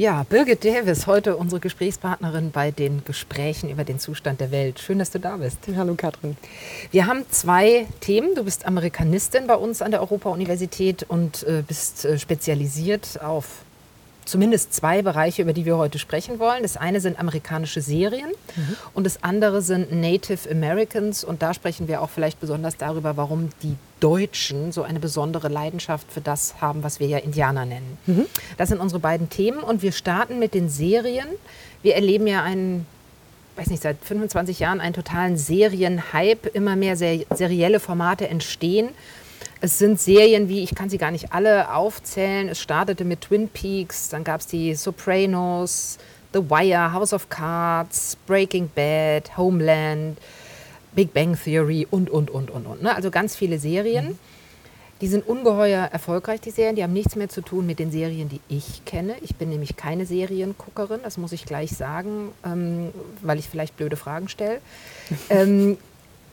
Ja, Birgit Davis, heute unsere Gesprächspartnerin bei den Gesprächen über den Zustand der Welt. Schön, dass du da bist. Hallo Katrin. Wir haben zwei Themen. Du bist Amerikanistin bei uns an der Europa-Universität und äh, bist äh, spezialisiert auf zumindest zwei Bereiche, über die wir heute sprechen wollen. Das eine sind amerikanische Serien mhm. und das andere sind Native Americans. Und da sprechen wir auch vielleicht besonders darüber, warum die Deutschen so eine besondere Leidenschaft für das haben, was wir ja Indianer nennen. Mhm. Das sind unsere beiden Themen und wir starten mit den Serien. Wir erleben ja einen weiß nicht, seit 25 Jahren einen totalen Serienhype. Immer mehr serielle Formate entstehen. Es sind Serien wie, ich kann sie gar nicht alle aufzählen. Es startete mit Twin Peaks, dann gab es die Sopranos, The Wire, House of Cards, Breaking Bad, Homeland, Big Bang Theory und, und, und, und, und. Ne? Also ganz viele Serien. Mhm. Die sind ungeheuer erfolgreich, die Serien. Die haben nichts mehr zu tun mit den Serien, die ich kenne. Ich bin nämlich keine Serienguckerin, das muss ich gleich sagen, ähm, weil ich vielleicht blöde Fragen stelle. ähm,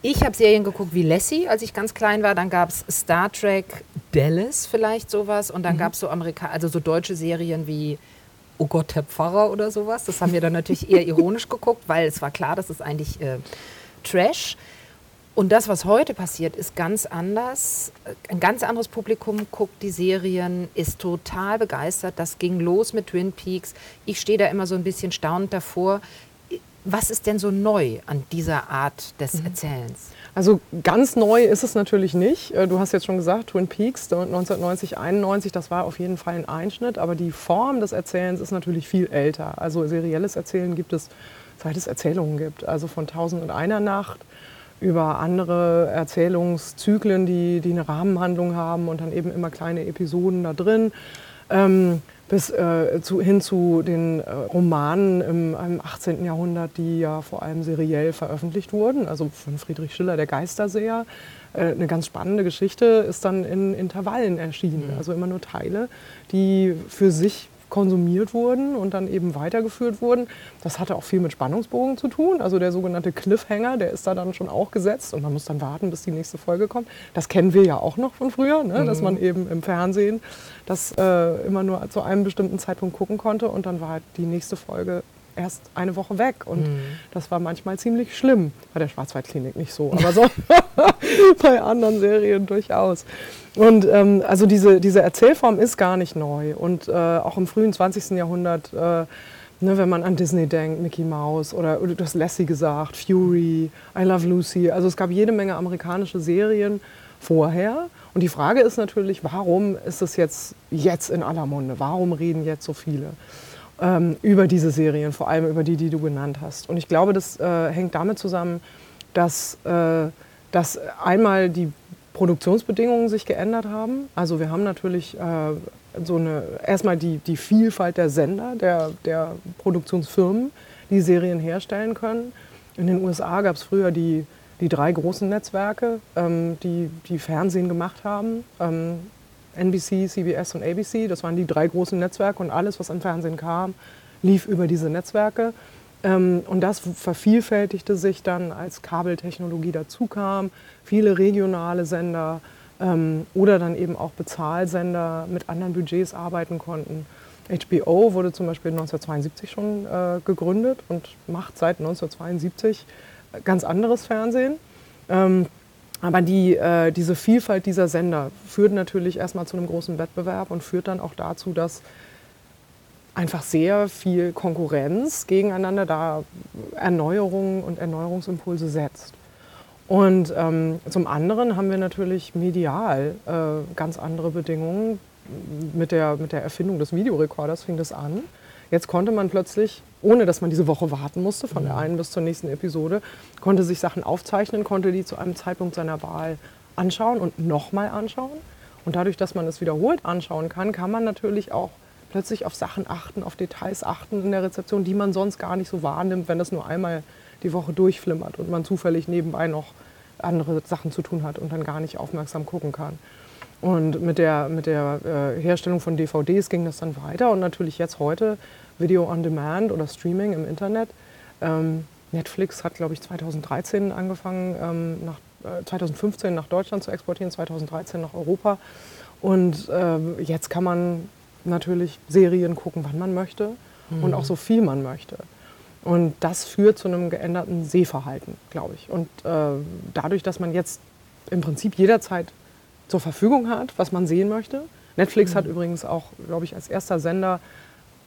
ich habe Serien geguckt wie Lassie, als ich ganz klein war. Dann gab es Star Trek Dallas vielleicht sowas. Und dann mhm. gab es so Amerika also so deutsche Serien wie Oh Gott, Herr Pfarrer oder sowas. Das haben wir dann natürlich eher ironisch geguckt, weil es war klar, das ist eigentlich äh, Trash. Und das, was heute passiert, ist ganz anders. Ein ganz anderes Publikum guckt die Serien, ist total begeistert. Das ging los mit Twin Peaks. Ich stehe da immer so ein bisschen staunend davor. Was ist denn so neu an dieser Art des mhm. Erzählens? Also ganz neu ist es natürlich nicht. Äh, du hast jetzt schon gesagt, Twin Peaks 1990, 91, das war auf jeden Fall ein Einschnitt, aber die Form des Erzählens ist natürlich viel älter. Also serielles Erzählen gibt es, seit es Erzählungen gibt. Also von Tausend und einer Nacht über andere Erzählungszyklen, die, die eine Rahmenhandlung haben und dann eben immer kleine Episoden da drin. Ähm, bis äh, zu, hin zu den äh, Romanen im, im, 18. Jahrhundert, die ja vor allem seriell veröffentlicht wurden. Also von Friedrich Schiller, der Geisterseher. Äh, eine ganz spannende Geschichte ist dann in Intervallen erschienen. Mhm. Also immer nur Teile, die für sich konsumiert wurden und dann eben weitergeführt wurden. Das hatte auch viel mit Spannungsbogen zu tun. Also der sogenannte Cliffhanger, der ist da dann schon auch gesetzt und man muss dann warten, bis die nächste Folge kommt. Das kennen wir ja auch noch von früher, ne? dass mhm. man eben im Fernsehen das äh, immer nur zu einem bestimmten Zeitpunkt gucken konnte und dann war halt die nächste Folge erst eine Woche weg. Und mhm. das war manchmal ziemlich schlimm. Bei der Schwarzwaldklinik nicht so, aber so bei anderen Serien durchaus. Und ähm, also diese, diese Erzählform ist gar nicht neu. Und äh, auch im frühen 20. Jahrhundert, äh, ne, wenn man an Disney denkt, Mickey Mouse oder, oder du hast Lassie gesagt, Fury, I Love Lucy. Also es gab jede Menge amerikanische Serien vorher. Und die Frage ist natürlich, warum ist es jetzt, jetzt in aller Munde? Warum reden jetzt so viele? Ähm, über diese Serien, vor allem über die, die du genannt hast. Und ich glaube, das äh, hängt damit zusammen, dass, äh, dass einmal die Produktionsbedingungen sich geändert haben. Also wir haben natürlich äh, so eine, erstmal die, die Vielfalt der Sender, der, der Produktionsfirmen, die Serien herstellen können. In den USA gab es früher die, die drei großen Netzwerke, ähm, die, die Fernsehen gemacht haben. Ähm, NBC, CBS und ABC. Das waren die drei großen Netzwerke und alles, was an Fernsehen kam, lief über diese Netzwerke. Ähm, und das vervielfältigte sich dann, als Kabeltechnologie dazukam. Viele regionale Sender ähm, oder dann eben auch Bezahlsender mit anderen Budgets arbeiten konnten. HBO wurde zum Beispiel 1972 schon äh, gegründet und macht seit 1972 ganz anderes Fernsehen. Aber die, äh, diese Vielfalt dieser Sender führt natürlich erstmal zu einem großen Wettbewerb und führt dann auch dazu, dass einfach sehr viel Konkurrenz gegeneinander da Erneuerungen und Erneuerungsimpulse setzt. Und ähm, zum anderen haben wir natürlich medial äh, ganz andere Bedingungen. Mit der, mit der Erfindung des Videorekorders fing das an. Jetzt konnte man plötzlich, ohne dass man diese Woche warten musste, von der mhm. einen bis zur nächsten Episode, konnte sich Sachen aufzeichnen, konnte die zu einem Zeitpunkt seiner Wahl anschauen und nochmal anschauen. Und dadurch, dass man es wiederholt anschauen kann, kann man natürlich auch plötzlich auf Sachen achten, auf Details achten in der Rezeption, die man sonst gar nicht so wahrnimmt, wenn das nur einmal die Woche durchflimmert und man zufällig nebenbei noch andere Sachen zu tun hat und dann gar nicht aufmerksam gucken kann. Und mit der, mit der äh, Herstellung von DVDs ging das dann weiter und natürlich jetzt heute Video on Demand oder Streaming im Internet. Ähm, Netflix hat, glaube ich, 2013 angefangen, ähm, nach, äh, 2015 nach Deutschland zu exportieren, 2013 nach Europa. Und äh, jetzt kann man natürlich Serien gucken, wann man möchte mhm. und auch so viel man möchte. Und das führt zu einem geänderten Sehverhalten, glaube ich. Und äh, dadurch, dass man jetzt im Prinzip jederzeit zur Verfügung hat, was man sehen möchte. Netflix mhm. hat übrigens auch, glaube ich, als erster Sender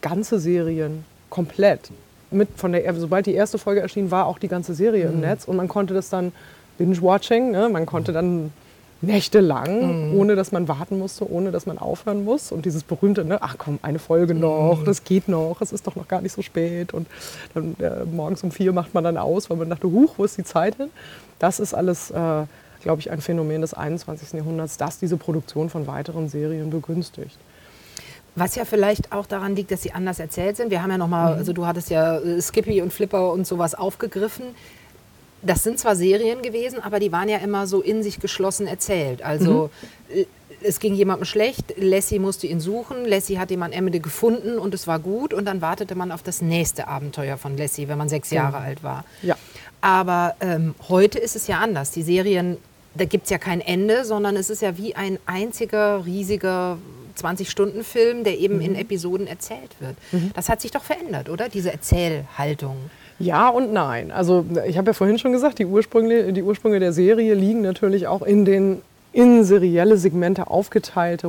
ganze Serien komplett. Mit von der, sobald die erste Folge erschien, war auch die ganze Serie mhm. im Netz und man konnte das dann Binge-Watching, ne? man konnte dann nächtelang, mhm. ohne dass man warten musste, ohne dass man aufhören muss. Und dieses berühmte, ne, ach komm, eine Folge noch, mhm. das geht noch, es ist doch noch gar nicht so spät. Und dann äh, morgens um vier macht man dann aus, weil man dachte, huch, wo ist die Zeit hin? Das ist alles, äh, glaube ich, ein Phänomen des 21. Jahrhunderts, das diese Produktion von weiteren Serien begünstigt. Was ja vielleicht auch daran liegt, dass sie anders erzählt sind. Wir haben ja nochmal, mhm. also du hattest ja äh, Skippy und Flipper und sowas aufgegriffen das sind zwar Serien gewesen, aber die waren ja immer so in sich geschlossen erzählt. Also mhm. es ging jemandem schlecht, Lassie musste ihn suchen, Lassie hat jemand Emmede gefunden und es war gut und dann wartete man auf das nächste Abenteuer von Lassie, wenn man sechs genau. Jahre alt war. Ja. Aber ähm, heute ist es ja anders. Die Serien, da gibt es ja kein Ende, sondern es ist ja wie ein einziger riesiger 20-Stunden-Film, der eben mhm. in Episoden erzählt wird. Mhm. Das hat sich doch verändert, oder? Diese Erzählhaltung. Ja und nein. Also ich habe ja vorhin schon gesagt, die Ursprünge, die Ursprünge der Serie liegen natürlich auch in den in serielle Segmente aufgeteilte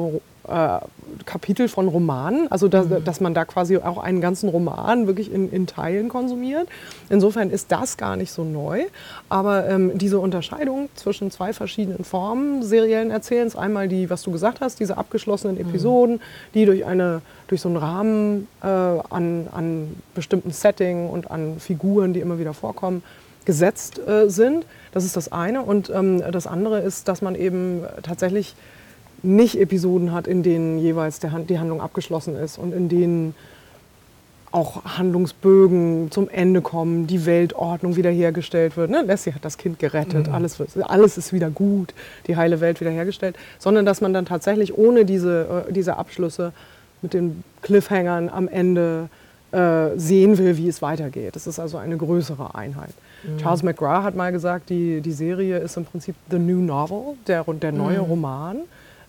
äh, Kapitel von Romanen, also da, mhm. dass man da quasi auch einen ganzen Roman wirklich in, in, Teilen konsumiert. Insofern ist das gar nicht so neu. Aber ähm, diese Unterscheidung zwischen zwei verschiedenen Formen seriellen Erzählens, einmal die, was du gesagt hast, diese abgeschlossenen mhm. Episoden, mhm. die durch, eine, durch so einen Rahmen äh, an, an bestimmten Setting und an Figuren, die immer wieder vorkommen, gesetzt äh, sind. Das ist das eine. Und ähm, das andere ist, dass man eben tatsächlich nicht Episoden hat, in denen jeweils der, die Handlung abgeschlossen ist und in denen auch Handlungsbögen zum Ende kommen, die Weltordnung wiederhergestellt wird. Ne? Lassie hat das Kind gerettet, mhm. alles, alles ist wieder gut, die heile Welt wiederhergestellt, sondern dass man dann tatsächlich ohne diese, äh, diese Abschlüsse mit den Cliffhangern am Ende äh, sehen will, wie es weitergeht. Das ist also eine größere Einheit. Mhm. Charles McGrath hat mal gesagt, die, die Serie ist im Prinzip the new novel, der, der neue mhm. Roman.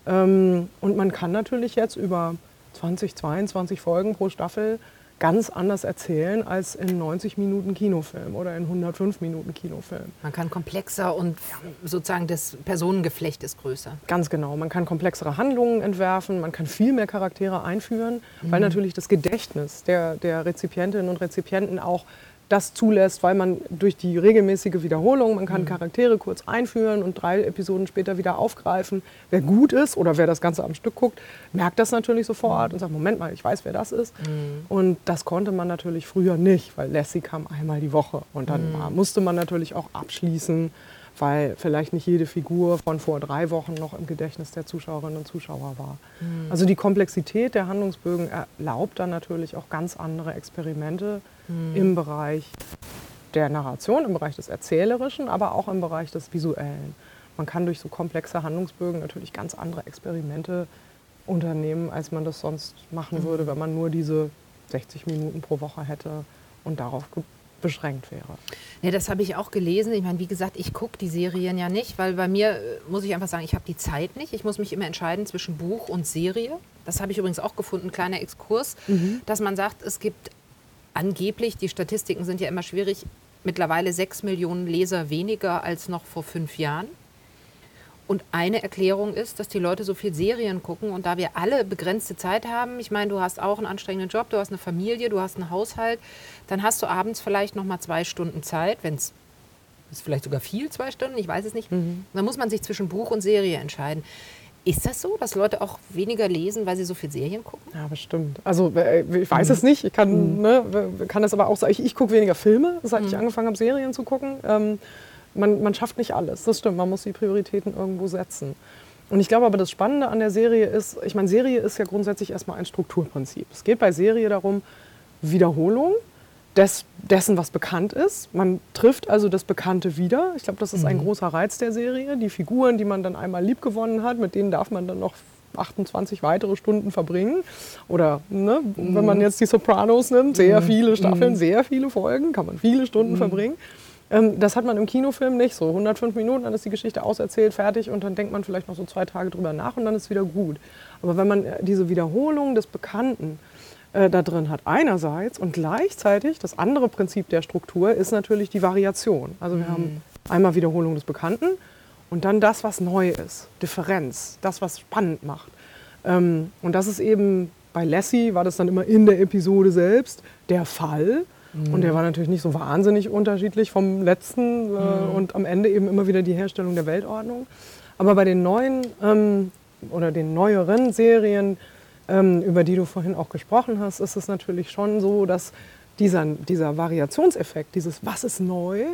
Ähm, und man kann natürlich jetzt über 20, 22 Folgen pro Staffel ganz anders erzählen als in 90 Minuten Kinofilm oder in 105 Minuten Kinofilm. Man kann komplexer und sozusagen das Personengeflecht ist größer. Ganz genau. Man kann komplexere Handlungen entwerfen, man kann viel mehr Charaktere einführen, mhm. weil natürlich das Gedächtnis der, der Rezipientinnen und Rezipienten auch das zulässt, weil man durch die regelmäßige Wiederholung, man kann mhm. Charaktere kurz einführen und drei Episoden später wieder aufgreifen. Wer gut ist oder wer das Ganze am Stück guckt, merkt das natürlich sofort mhm. und sagt, Moment mal, ich weiß, wer das ist. Mhm. Und das konnte man natürlich früher nicht, weil Lassie kam einmal die Woche und dann mhm. musste man natürlich auch abschließen weil vielleicht nicht jede Figur von vor drei Wochen noch im Gedächtnis der Zuschauerinnen und Zuschauer war. Mhm. Also die Komplexität der Handlungsbögen erlaubt dann natürlich auch ganz andere Experimente mhm. im Bereich der Narration, im Bereich des Erzählerischen, aber auch im Bereich des Visuellen. Man kann durch so komplexe Handlungsbögen natürlich ganz andere Experimente unternehmen, als man das sonst machen mhm. würde, wenn man nur diese 60 Minuten pro Woche hätte und darauf beschränkt wäre. Nee, das habe ich auch gelesen. Ich meine, wie gesagt, ich gucke die Serien ja nicht, weil bei mir, äh, muss ich einfach sagen, ich habe die Zeit nicht. Ich muss mich immer entscheiden zwischen Buch und Serie. Das habe ich übrigens auch gefunden, kleiner Exkurs, mhm. dass man sagt, es gibt angeblich, die Statistiken sind ja immer schwierig, mittlerweile sechs Millionen Leser weniger als noch vor fünf Jahren. Und eine Erklärung ist, dass die Leute so viel Serien gucken und da wir alle begrenzte Zeit haben, ich meine, du hast auch einen anstrengenden Job, du hast eine Familie, du hast einen Haushalt, dann hast du abends vielleicht noch mal zwei Stunden Zeit, wenn es ist vielleicht sogar viel, zwei Stunden, ich weiß es nicht. Mhm. Dann muss man sich zwischen Buch und Serie entscheiden. Ist das so, dass Leute auch weniger lesen, weil sie so viel Serien gucken? Ja, bestimmt. Also äh, ich weiß mhm. es nicht. Ich kann, mhm. ne, kann das aber auch sagen. Ich, ich gucke weniger Filme, seit mhm. ich angefangen habe, Serien zu gucken. Ähm, man, man schafft nicht alles. Das stimmt. Man muss die Prioritäten irgendwo setzen. Und ich glaube aber, das Spannende an der Serie ist, ich meine, Serie ist ja grundsätzlich erstmal ein Strukturprinzip. Es geht bei Serie darum, Wiederholung des, dessen, was bekannt ist. Man trifft also das Bekannte wieder. Ich glaube, das ist ein mhm. großer Reiz der Serie. Die Figuren, die man dann einmal liebgewonnen hat, mit denen darf man dann noch 28 weitere Stunden verbringen. Oder ne, mhm. wenn man jetzt die Sopranos nimmt, sehr mhm. viele Staffeln, mhm. sehr viele Folgen, kann man viele Stunden mhm. verbringen. Ähm, das hat man im Kinofilm nicht so. 105 Minuten, dann ist die Geschichte auserzählt, fertig und dann denkt man vielleicht noch so zwei Tage drüber nach und dann ist wieder gut. Aber wenn man äh, diese Wiederholung des Bekannten äh, da drin hat, einerseits und gleichzeitig das andere Prinzip der Struktur ist natürlich die Variation. Also wir mhm. haben einmal Wiederholung des Bekannten und dann das, was neu ist, Differenz, das, was spannend macht. Ähm, und das ist eben bei Lassie war das dann immer in der Episode selbst der Fall. Mhm. Und der war natürlich nicht so wahnsinnig unterschiedlich vom letzten äh, mhm. und am Ende eben immer wieder die Herstellung der Weltordnung. Aber bei den neuen ähm, oder den neueren Serien, ähm, über die du vorhin auch gesprochen hast, ist es natürlich schon so, dass dieser, dieser Variationseffekt, dieses Was ist neu,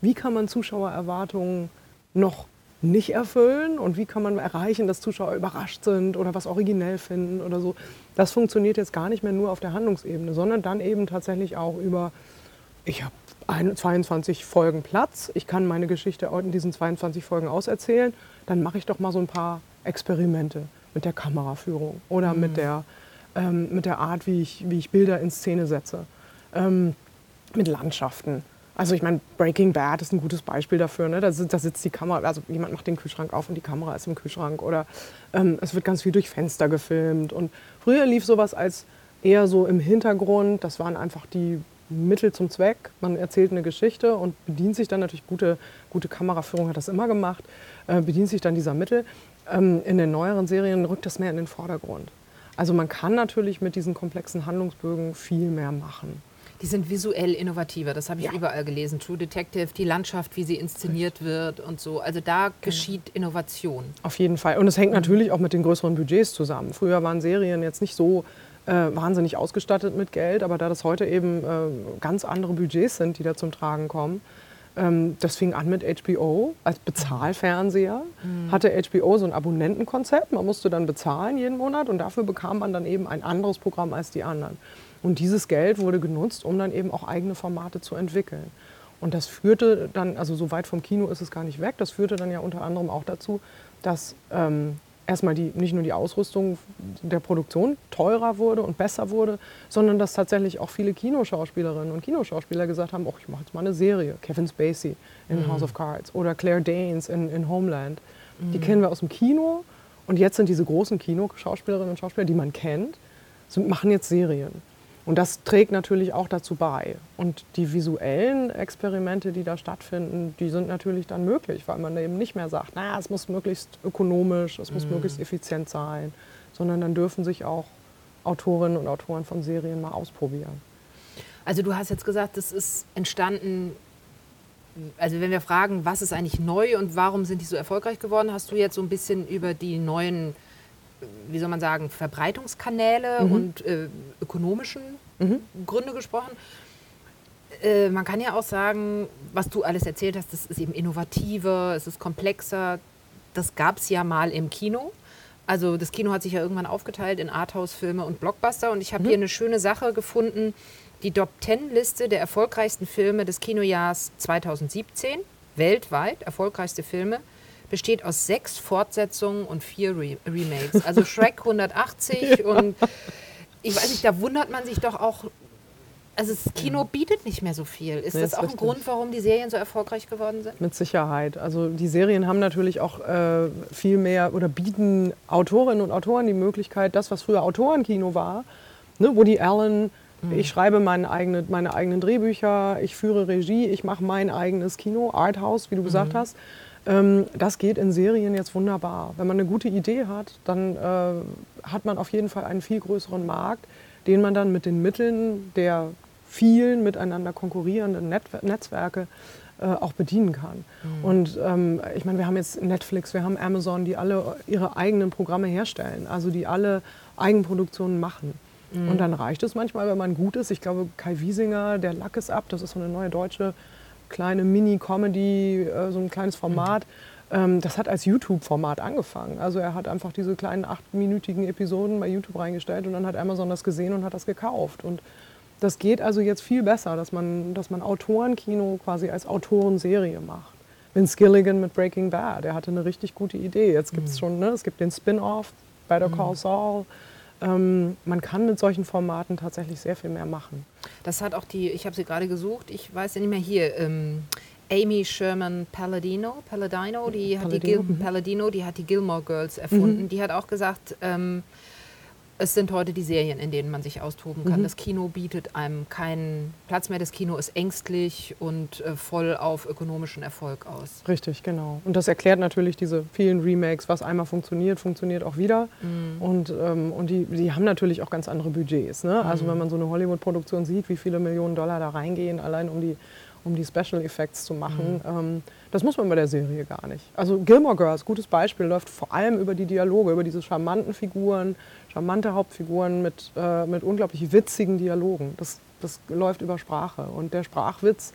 wie kann man Zuschauererwartungen noch nicht erfüllen und wie kann man erreichen, dass Zuschauer überrascht sind oder was originell finden oder so. Das funktioniert jetzt gar nicht mehr nur auf der Handlungsebene, sondern dann eben tatsächlich auch über, ich habe 22 Folgen Platz, ich kann meine Geschichte in diesen 22 Folgen auserzählen, dann mache ich doch mal so ein paar Experimente mit der Kameraführung oder mhm. mit, der, ähm, mit der Art, wie ich, wie ich Bilder in Szene setze, ähm, mit Landschaften. Also ich meine, Breaking Bad ist ein gutes Beispiel dafür. Ne? Da, da, sitzt die Kamera, also jemand macht den Kühlschrank auf und die Kamera ist im Kühlschrank. Oder ähm, es wird ganz viel durch Fenster gefilmt. Und früher lief sowas als eher so im Hintergrund. Das waren einfach die Mittel zum Zweck. Man erzählt eine Geschichte und bedient sich dann natürlich, gute, gute Kameraführung hat das immer gemacht, äh, bedient sich dann dieser Mittel. Ähm, in den neueren Serien rückt das mehr in den Vordergrund. Also man kann natürlich mit diesen komplexen Handlungsbögen viel mehr machen. Die sind visuell innovativer, das habe ich ja. überall gelesen. True Detective, die Landschaft, wie sie inszeniert wird und so. Also da genau. geschieht Innovation. Auf jeden Fall. Und es hängt natürlich auch mit den größeren Budgets zusammen. Früher waren Serien jetzt nicht so äh, wahnsinnig ausgestattet mit Geld, aber da das heute eben äh, ganz andere Budgets sind, die da zum Tragen kommen, ähm, das fing an mit HBO als Bezahlfernseher. Mhm. Hatte HBO so ein Abonnentenkonzept. Man musste dann bezahlen jeden Monat und dafür bekam man dann eben ein anderes Programm als die anderen. Und dieses Geld wurde genutzt, um dann eben auch eigene Formate zu entwickeln. Und das führte dann, also so weit vom Kino ist es gar nicht weg, das führte dann ja unter anderem auch dazu, dass ähm, erstmal die, nicht nur die Ausrüstung der Produktion teurer wurde und besser wurde, sondern dass tatsächlich auch viele Kinoschauspielerinnen und Kinoschauspieler gesagt haben, oh, ich mache jetzt mal eine Serie. Kevin Spacey in mhm. House of Cards oder Claire Danes in, in Homeland. Mhm. Die kennen wir aus dem Kino und jetzt sind diese großen Kinoschauspielerinnen und Schauspieler, die man kennt, sind, machen jetzt Serien. Und das trägt natürlich auch dazu bei. Und die visuellen Experimente, die da stattfinden, die sind natürlich dann möglich, weil man eben nicht mehr sagt, naja, es muss möglichst ökonomisch, es muss mm. möglichst effizient sein, sondern dann dürfen sich auch Autorinnen und Autoren von Serien mal ausprobieren. Also du hast jetzt gesagt, das ist entstanden, also wenn wir fragen, was ist eigentlich neu und warum sind die so erfolgreich geworden, hast du jetzt so ein bisschen über die neuen wie soll man sagen, Verbreitungskanäle mhm. und äh, ökonomischen mhm. Gründe gesprochen. Äh, man kann ja auch sagen, was du alles erzählt hast, das ist eben innovativer, es ist komplexer. Das gab es ja mal im Kino. Also das Kino hat sich ja irgendwann aufgeteilt in Arthouse-Filme und Blockbuster. Und ich habe mhm. hier eine schöne Sache gefunden, die Top-10-Liste der erfolgreichsten Filme des Kinojahrs 2017, weltweit erfolgreichste Filme besteht aus sechs Fortsetzungen und vier Re Remakes. Also Shrek 180 ja. und ich weiß nicht, da wundert man sich doch auch. Also das Kino bietet nicht mehr so viel. Ist nee, das auch ein Grund, warum die Serien so erfolgreich geworden sind? Mit Sicherheit. Also die Serien haben natürlich auch äh, viel mehr oder bieten Autorinnen und Autoren die Möglichkeit, das, was früher Autorenkino war, ne, Woody Allen, mhm. ich schreibe meine, eigene, meine eigenen Drehbücher, ich führe Regie, ich mache mein eigenes Kino, Arthouse, wie du gesagt mhm. hast. Ähm, das geht in Serien jetzt wunderbar. Wenn man eine gute Idee hat, dann äh, hat man auf jeden Fall einen viel größeren Markt, den man dann mit den Mitteln der vielen miteinander konkurrierenden Net Netzwerke äh, auch bedienen kann. Mhm. Und ähm, ich meine, wir haben jetzt Netflix, wir haben Amazon, die alle ihre eigenen Programme herstellen, also die alle Eigenproduktionen machen. Mhm. Und dann reicht es manchmal, wenn man gut ist. Ich glaube, Kai Wiesinger, der Lack ist ab, das ist so eine neue deutsche kleine Mini-Comedy, äh, so ein kleines Format. Mhm. das hat als YouTube-Format angefangen. Also er hat einfach diese kleinen achtminütigen Episoden bei YouTube reingestellt und dann hat Amazon das gesehen und hat das gekauft. Und das geht also jetzt viel besser, dass man, dass man Autorenkino quasi als Autorenserie macht. Vince Gilligan mit Breaking Bad, der hatte eine richtig gute Idee. Jetzt gibt es mhm. schon, ne, es gibt den Spin-off, Better mhm. Call Saul. Ähm, man kann mit solchen Formaten tatsächlich sehr viel mehr machen. Das hat auch die, ich habe sie gerade gesucht, ich weiß ja nicht mehr hier, ähm, Amy Sherman Palladino, Palladino, die hat die Gil Palladino, mhm. Palladino, die hat die Gilmore Girls erfunden. Mhm. Die hat auch gesagt, ähm, es sind heute die Serien, in denen man sich austoben kann. Mhm. Das Kino bietet einem keinen Platz mehr. Das Kino ist ängstlich und äh, voll auf ökonomischen Erfolg aus. Richtig, genau. Und das erklärt natürlich diese vielen Remakes, was einmal funktioniert, funktioniert auch wieder. Mhm. Und, ähm, und die, die haben natürlich auch ganz andere Budgets. Ne? Also wenn man so eine Hollywood-Produktion sieht, wie viele Millionen Dollar da reingehen, allein um die, um die Special Effects zu machen, ähm, das muss man bei der Serie gar nicht. Also Gilmore Girls, gutes Beispiel, läuft vor allem über die Dialoge, über diese charmanten Figuren, charmante Hauptfiguren mit, äh, mit unglaublich witzigen Dialogen. Das, das läuft über Sprache. Und der Sprachwitz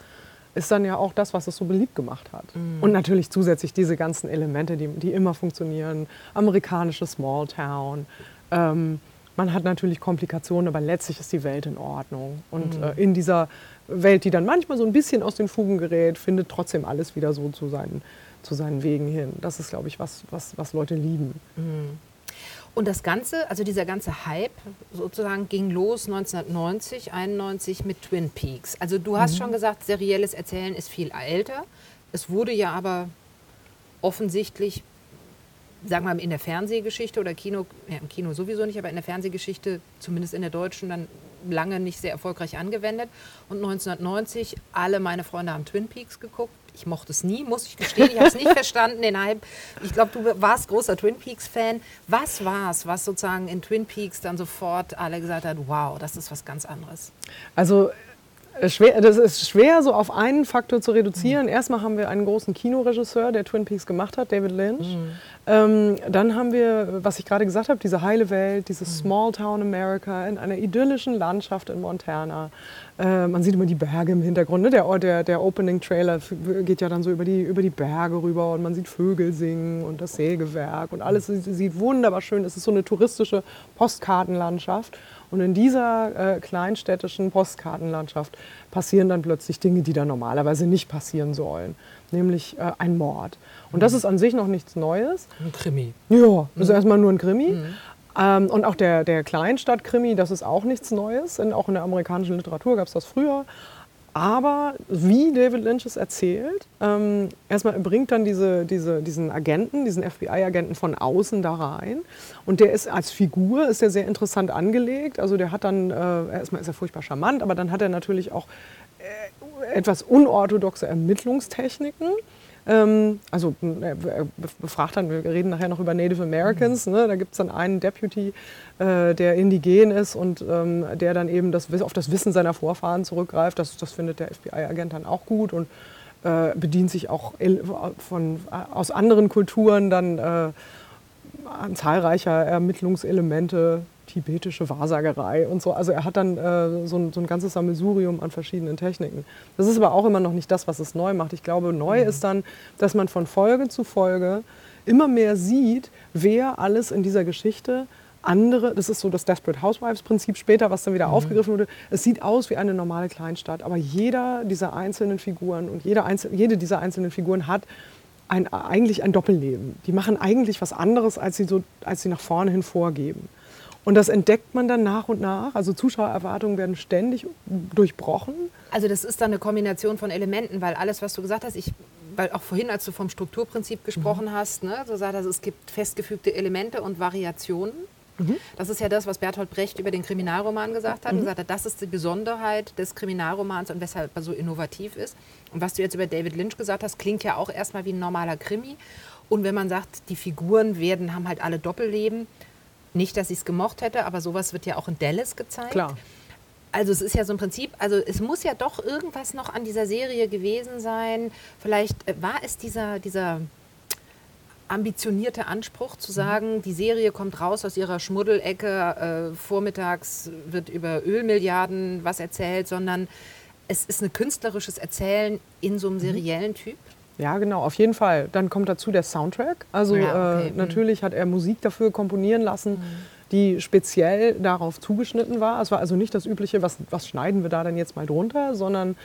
ist dann ja auch das, was es so beliebt gemacht hat. Und natürlich zusätzlich diese ganzen Elemente, die, die immer funktionieren. Amerikanische Smalltown. Ähm, man hat natürlich Komplikationen, aber letztlich ist die Welt in Ordnung. Und äh, in dieser Welt, die dann manchmal so ein bisschen aus den Fugen gerät, findet trotzdem alles wieder so zu seinen, zu seinen Wegen hin. Das ist, glaube ich, was, was, was Leute lieben. Und das Ganze, also dieser ganze Hype sozusagen ging los 1990, 91 mit Twin Peaks. Also du hast schon gesagt, serielles Erzählen ist viel älter. Es wurde ja aber offensichtlich, sagen wir mal in der Fernsehgeschichte oder Kino, ja, im Kino sowieso nicht, aber in der Fernsehgeschichte, zumindest in der deutschen, dann lange nicht sehr erfolgreich angewendet. Und 1990, alle meine Freunde haben Twin Peaks geguckt. Ich mochte es nie, muss ich gestehen. Ich habe es nicht verstanden, den Hype. Ich glaube, du warst großer Twin Peaks-Fan. Was war es, was sozusagen in Twin Peaks dann sofort alle gesagt hat, wow, das ist was ganz anderes? Also schwer, das ist schwer so auf einen Faktor zu reduzieren. Erstmal haben wir einen großen Kinoregisseur, der Twin Peaks gemacht hat, David Lynch. Ähm, dann haben wir, was ich gerade gesagt habe, diese heile Welt, dieses Small Town America in einer idyllischen Landschaft in Montana. Äh, man sieht immer die Berge im Hintergrund. Ne? Der, der, der Opening-Trailer geht ja dann so über die, über die Berge rüber und man sieht Vögel singen und das Sägewerk und alles sieht, sieht wunderbar schön. Es ist so eine touristische Postkartenlandschaft. Und in dieser äh, kleinstädtischen Postkartenlandschaft passieren dann plötzlich Dinge, die da normalerweise nicht passieren sollen, nämlich äh, ein Mord. Und das ist an sich noch nichts Neues. Ein Krimi. Ja, das ist erstmal nur ein Krimi. Ähm, und auch der, der Kleinstadt-Krimi, das ist auch nichts Neues. In, auch in der amerikanischen Literatur gab es das früher. Aber wie David Lynch es erzählt, ähm, erstmal er bringt dann diese, diese, diesen Agenten, diesen FBI-Agenten von außen da rein. Und der ist als Figur ist er sehr interessant angelegt. Also der hat dann, äh, erstmal ist er furchtbar charmant, aber dann hat er natürlich auch äh, etwas unorthodoxe Ermittlungstechniken. Ähm, also er er befragt dann, wir reden nachher noch über Native Americans, ne? da gibt es dann einen Deputy, äh, der indigen ist und ähm, der dann eben das, auf das Wissen seiner Vorfahren zurückgreift. Das, das findet der FBI-Agent dann auch gut und äh, bedient sich auch el- von, aus anderen Kulturen dann äh, an zahlreicher Ermittlungselemente, tibetische Wahrsagerei und so. Also er hat dann äh, so, ein, so ein ganzes Sammelsurium an verschiedenen Techniken. Das ist aber auch immer noch nicht das, was es neu macht. Ich glaube, neu ist dann, dass man von Folge zu Folge immer mehr sieht, wer alles in dieser Geschichte andere, das ist so das Desperate Housewives-Prinzip später, was dann wieder aufgegriffen wurde. Es sieht aus wie eine normale Kleinstadt, aber jeder dieser einzelnen Figuren und jede, einzel jede dieser einzelnen Figuren hat ein, eigentlich ein Doppelleben. Die machen eigentlich was anderes, als sie, so, als sie nach vorne hin vorgeben. Und das entdeckt man dann nach und nach. Also Zuschauererwartungen werden ständig durchbrochen. Also das ist dann eine Kombination von Elementen, weil alles, was du gesagt hast, ich, weil auch vorhin, als du vom Strukturprinzip gesprochen hast, ne, so sagt also, es gibt festgefügte Elemente und Variationen. Das ist ja das, was Bertolt Brecht über den Kriminalroman gesagt hat. Er gesagt hat, das ist die Besonderheit des Kriminalromans und weshalb er so innovativ ist. Und was du jetzt über David Lynch gesagt hast, klingt ja auch erstmal wie ein normaler Krimi. Und wenn man sagt, die Figuren werden, haben halt alle Doppelleben, nicht, dass ich es gemocht hätte, aber sowas wird ja auch in Dallas gezeigt. Klar. Also es ist ja so ein Prinzip, also es muss ja doch irgendwas noch an dieser Serie gewesen sein. Vielleicht äh, war es dieser, dieser ambitionierte Anspruch zu sagen, die Serie kommt raus aus ihrer Schmuddelecke, äh, vormittags wird über Ölmilliarden was erzählt, sondern es ist ein künstlerisches Erzählen in so einem seriellen Typ. Ja, genau, auf jeden Fall. Dann kommt dazu der Soundtrack. Also Ja, okay, äh, mhm. natürlich hat er Musik dafür komponieren lassen, die speziell darauf zugeschnitten war. Es war also nicht das übliche, was, was schneiden wir da denn jetzt mal drunter, sondern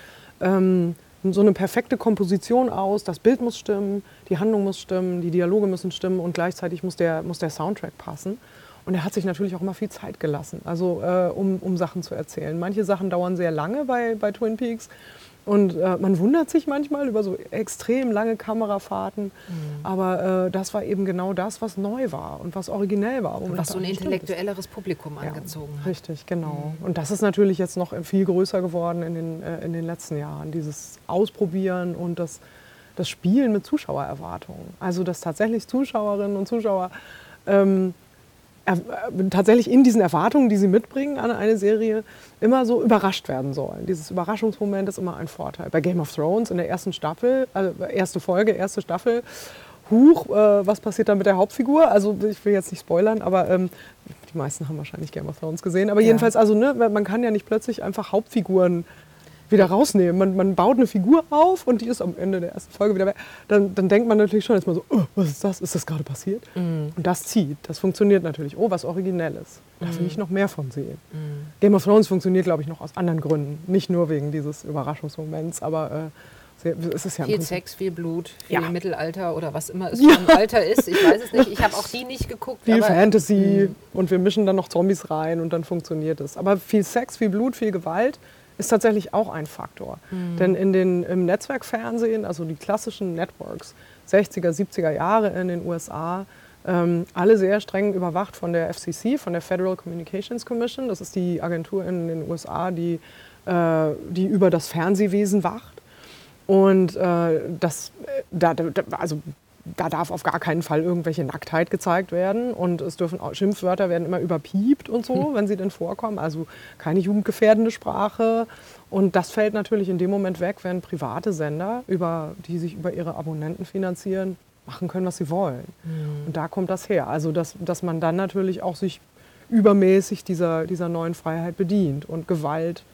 ähm, so eine perfekte Komposition aus. Das Bild muss stimmen, die Handlung muss stimmen, die Dialoge müssen stimmen und gleichzeitig muss der, muss der Soundtrack passen. Und er hat sich natürlich auch immer viel Zeit gelassen, also äh, um, um Sachen zu erzählen. Manche Sachen dauern sehr lange bei, bei Twin Peaks. Und äh, man wundert sich manchmal über so extrem lange Kamerafahrten. Mhm. Aber äh, das war eben genau das, was neu war und was originell war. Und was so ein intellektuelleres Publikum ja, angezogen hat. Richtig, genau. Mhm. Und das ist natürlich jetzt noch viel größer geworden in den, äh, in den letzten Jahren. Dieses Ausprobieren und das, das Spielen mit Zuschauererwartungen. Also, dass tatsächlich Zuschauerinnen und Zuschauer ähm, tatsächlich in diesen Erwartungen, die sie mitbringen an eine Serie, immer so überrascht werden sollen. Dieses Überraschungsmoment ist immer ein Vorteil. Bei Game of Thrones in der ersten Staffel, also erste Folge, erste Staffel, Huch, äh, was passiert da mit der Hauptfigur? Also ich will jetzt nicht spoilern, aber ähm, die meisten haben wahrscheinlich Game of Thrones gesehen. Aber ja. jedenfalls, also ne, man kann ja nicht plötzlich einfach Hauptfiguren wieder rausnehmen. Man, man baut eine Figur auf und die ist am Ende der ersten Folge wieder weg. Dann, dann denkt man natürlich schon erstmal so, oh, was ist das? Ist das gerade passiert? Mm. Und das zieht. Das funktioniert natürlich. Oh, was Originelles. Da will ich noch mehr von sehen. Mm. Game of Thrones funktioniert, glaube ich, noch aus anderen Gründen. Nicht nur wegen dieses Überraschungsmoments, aber äh, es ist ja viel Sex, viel Blut, viel ja. Mittelalter oder was immer es ja. für ein Alter ist. Ich weiß es nicht. Ich habe auch die nicht geguckt. Viel Fantasy mm. und wir mischen dann noch Zombies rein und dann funktioniert es. Aber viel Sex, viel Blut, viel Gewalt ist tatsächlich auch ein Faktor. Mhm. Denn in den, im Netzwerkfernsehen, also die klassischen Networks, 60er, 70er Jahre in den USA, ähm, alle sehr streng überwacht von der FCC, von der Federal Communications Commission. Das ist die Agentur in den USA, die, äh, die über das Fernsehwesen wacht. Und äh, das, äh, da, da, also da darf auf gar keinen Fall irgendwelche Nacktheit gezeigt werden und es dürfen auch, Schimpfwörter werden immer überpiept und so, hm. wenn sie denn vorkommen. Also keine jugendgefährdende Sprache. Und das fällt natürlich in dem Moment weg, wenn private Sender, über, die sich über ihre Abonnenten finanzieren, machen können, was sie wollen. Mhm. Und da kommt das her. Also dass, dass man dann natürlich auch sich übermäßig dieser, dieser neuen Freiheit bedient und Gewalt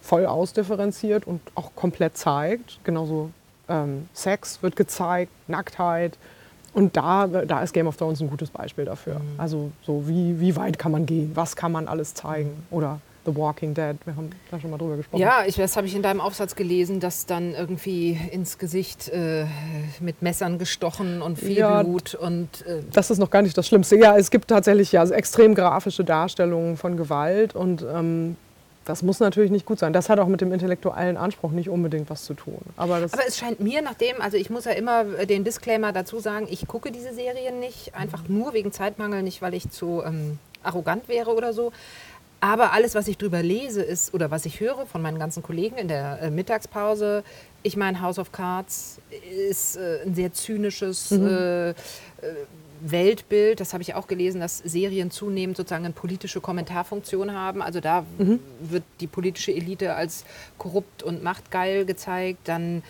voll ausdifferenziert und auch komplett zeigt, genauso ähm, Sex wird gezeigt, Nacktheit. Und da, da ist Game of Thrones ein gutes Beispiel dafür. Mhm. Also so wie, wie weit kann man gehen, was kann man alles zeigen oder The Walking Dead, wir haben da schon mal drüber gesprochen. Ja, ich, das habe ich in deinem Aufsatz gelesen, dass dann irgendwie ins Gesicht äh, mit Messern gestochen und viel ja, Blut und... Äh das ist noch gar nicht das Schlimmste. Ja, es gibt tatsächlich ja extrem grafische Darstellungen von Gewalt und ähm, das muss natürlich nicht gut sein. Das hat auch mit dem intellektuellen Anspruch nicht unbedingt was zu tun. Aber, Aber es scheint mir nachdem, also ich muss ja immer den Disclaimer dazu sagen, ich gucke diese Serien nicht, einfach nur wegen Zeitmangel, nicht weil ich zu ähm, arrogant wäre oder so. Aber alles, was ich drüber lese, ist, oder was ich höre von meinen ganzen Kollegen in der äh, Mittagspause, ich meine, House of Cards ist äh, ein sehr zynisches mhm. äh, äh Weltbild, das habe ich auch gelesen, dass Serien zunehmend sozusagen eine politische Kommentarfunktion haben. Also da mhm. wird die politische Elite als korrupt und machtgeil gezeigt. Dann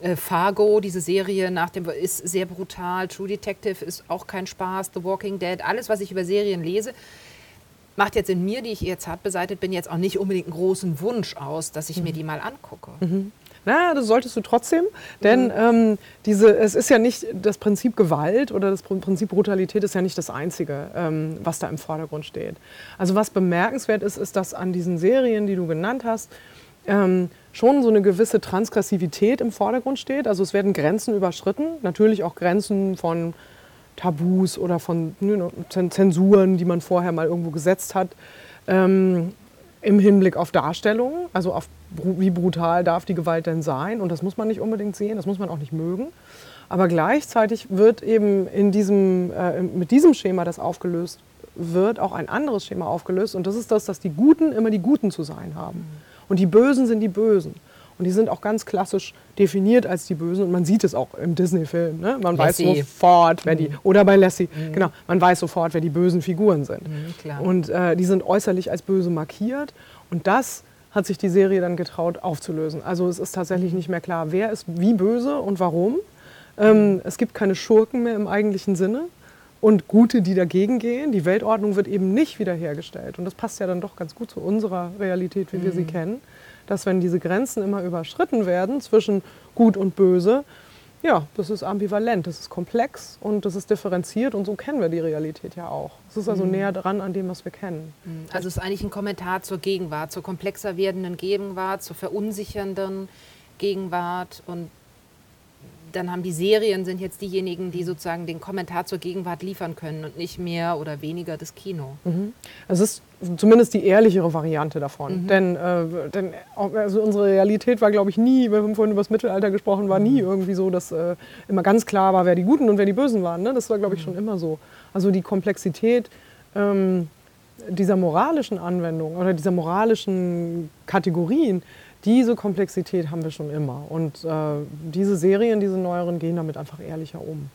äh, Fargo, diese Serie nach dem ist sehr brutal. True Detective ist auch kein Spaß. The Walking Dead, alles, was ich über Serien lese, macht jetzt in mir, die ich eher zart beseitigt bin, jetzt auch nicht unbedingt einen großen Wunsch aus, dass ich mhm. mir die mal angucke. Mhm. Na, das solltest du trotzdem, denn mhm. ähm, diese, es ist ja nicht das Prinzip Gewalt oder das Prinzip Brutalität ist ja nicht das Einzige, ähm, was da im Vordergrund steht. Also was bemerkenswert ist, ist, dass an diesen Serien, die du genannt hast, ähm, schon so eine gewisse Transgressivität im Vordergrund steht. Also es werden Grenzen überschritten, natürlich auch Grenzen von Tabus oder von ne, Zensuren, die man vorher mal irgendwo gesetzt hat. Ähm, im Hinblick auf Darstellung, also auf wie brutal darf die Gewalt denn sein. Und das muss man nicht unbedingt sehen, das muss man auch nicht mögen. Aber gleichzeitig wird eben in diesem, äh, mit diesem Schema, das aufgelöst wird, auch ein anderes Schema aufgelöst. Und das ist das, dass die Guten immer die Guten zu sein haben. Und die Bösen sind die Bösen. Und die sind auch ganz klassisch definiert als die Bösen. Und man sieht es auch im Disney-Film. Ne? Man Lassie. weiß sofort, wer die, mhm. oder bei Lassie, mhm. genau, man weiß sofort, wer die bösen Figuren sind. Mhm, und äh, die sind äußerlich als böse markiert. Und das hat sich die Serie dann getraut aufzulösen. Also es ist tatsächlich nicht mehr klar, wer ist wie böse und warum. Ähm, es gibt keine Schurken mehr im eigentlichen Sinne und Gute, die dagegen gehen. Die Weltordnung wird eben nicht wiederhergestellt. Und das passt ja dann doch ganz gut zu unserer Realität, wie wir sie kennen dass wenn diese Grenzen immer überschritten werden zwischen Gut und Böse, ja, das ist ambivalent, das ist komplex und das ist differenziert und so kennen wir die Realität ja auch. Es ist also mhm. näher dran an dem, was wir kennen. Mhm. Also es ist eigentlich ein Kommentar zur Gegenwart, zur komplexer werdenden Gegenwart, zur verunsichernden Gegenwart und dann haben die Serien sind jetzt diejenigen, die sozusagen den Kommentar zur Gegenwart liefern können und nicht mehr oder weniger das Kino. Mhm. Es ist zumindest die ehrlichere Variante davon. Mhm. Denn, äh, denn also unsere Realität war, glaube ich, nie, wir haben vorhin über das Mittelalter gesprochen, war nie mhm. irgendwie so, dass äh, immer ganz klar war, wer die Guten und wer die Bösen waren. Ne? Das war, glaube ich, mhm. schon immer so. Also die Komplexität ähm, dieser moralischen Anwendung oder dieser moralischen Kategorien, diese Komplexität haben wir schon immer. Und äh, diese Serien, diese neueren, gehen damit einfach ehrlicher um.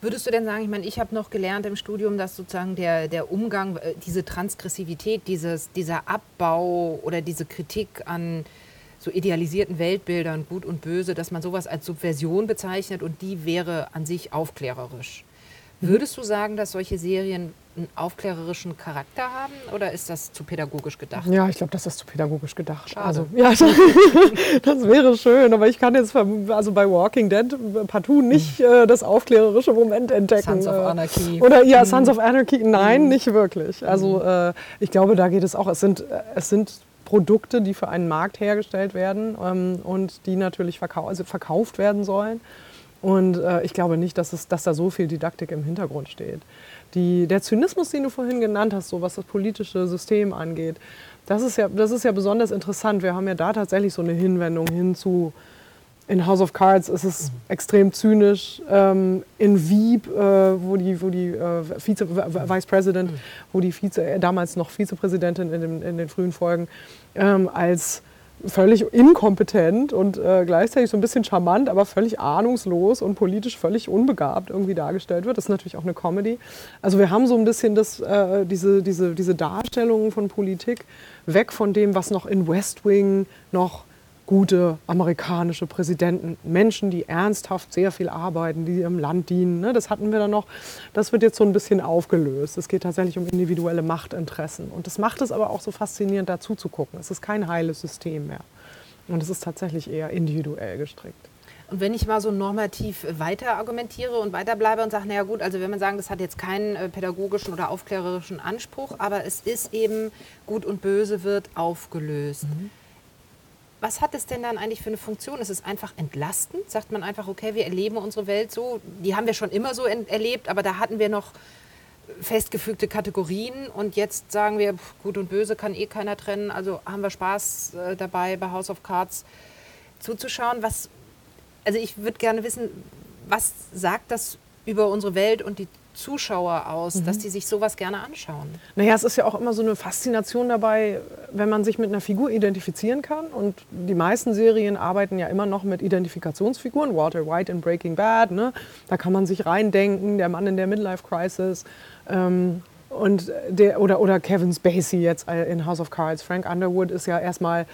Würdest du denn sagen, ich meine, ich habe noch gelernt im Studium, dass sozusagen der, der Umgang, äh, diese Transgressivität, dieses, dieser Abbau oder diese Kritik an so idealisierten Weltbildern, gut und böse, dass man sowas als Subversion bezeichnet und die wäre an sich aufklärerisch. Würdest du sagen, dass solche Serien einen aufklärerischen Charakter haben oder ist das zu pädagogisch gedacht? Ja, ich glaube, das ist zu pädagogisch gedacht. Schade. Also, ja, das wäre schön, aber ich kann jetzt also bei Walking Dead partout nicht äh, das aufklärerische Moment entdecken. Sons of äh, Anarchy. Oder ja, mhm. Sons of Anarchy, nein, mhm. nicht wirklich. Also mhm. äh, ich glaube, da geht es auch, es sind, äh, es sind Produkte, die für einen Markt hergestellt werden ähm, und die natürlich verkau also verkauft werden sollen. Und äh, ich glaube nicht, dass, es, dass da so viel Didaktik im Hintergrund steht. Die, der Zynismus, den du vorhin genannt hast, so was das politische System angeht, das ist, ja, das ist ja besonders interessant. Wir haben ja da tatsächlich so eine Hinwendung hin zu, in House of Cards ist es mhm. extrem zynisch. Ähm, in Wieb, äh, wo die, wo die äh, Vize, Vice President, mhm. wo die Vize, äh, damals noch Vizepräsidentin in, dem, in den frühen Folgen, ähm, als völlig inkompetent und äh, gleichzeitig so ein bisschen charmant, aber völlig ahnungslos und politisch völlig unbegabt irgendwie dargestellt wird. Das ist natürlich auch eine Comedy. Also wir haben so ein bisschen das, äh, diese, diese, diese Darstellungen von Politik weg von dem, was noch in West Wing noch gute amerikanische Präsidenten, Menschen, die ernsthaft sehr viel arbeiten, die ihrem Land dienen. Ne? Das hatten wir dann noch. Das wird jetzt so ein bisschen aufgelöst. Es geht tatsächlich um individuelle Machtinteressen. Und das macht es aber auch so faszinierend, dazu zu gucken. Es ist kein heiles System mehr. Und es ist tatsächlich eher individuell gestrickt. Und wenn ich mal so normativ weiter argumentiere und weiterbleibe und sage, naja gut, also wenn man sagen, das hat jetzt keinen äh, pädagogischen oder aufklärerischen Anspruch, aber es ist eben gut und böse wird aufgelöst. Mhm was hat es denn dann eigentlich für eine Funktion? Ist es einfach entlastend? Sagt man einfach, okay, wir erleben unsere Welt so, die haben wir schon immer so erlebt, aber da hatten wir noch festgefügte Kategorien und jetzt sagen wir, gut und böse kann eh keiner trennen, also haben wir Spaß äh, dabei bei House of Cards zuzuschauen. Was, also ich würde gerne wissen, was sagt das über unsere Welt und die Zuschauer aus, mhm. dass die sich sowas gerne anschauen? Naja, es ist ja auch immer so eine Faszination dabei, wenn man sich mit einer Figur identifizieren kann. Und die meisten Serien arbeiten ja immer noch mit Identifikationsfiguren. Walter White in Breaking Bad, ne? da kann man sich reindenken, der Mann in der Midlife Crisis. Ähm, und der, oder, oder Kevin Spacey jetzt in House of Cards. Frank Underwood ist ja erstmal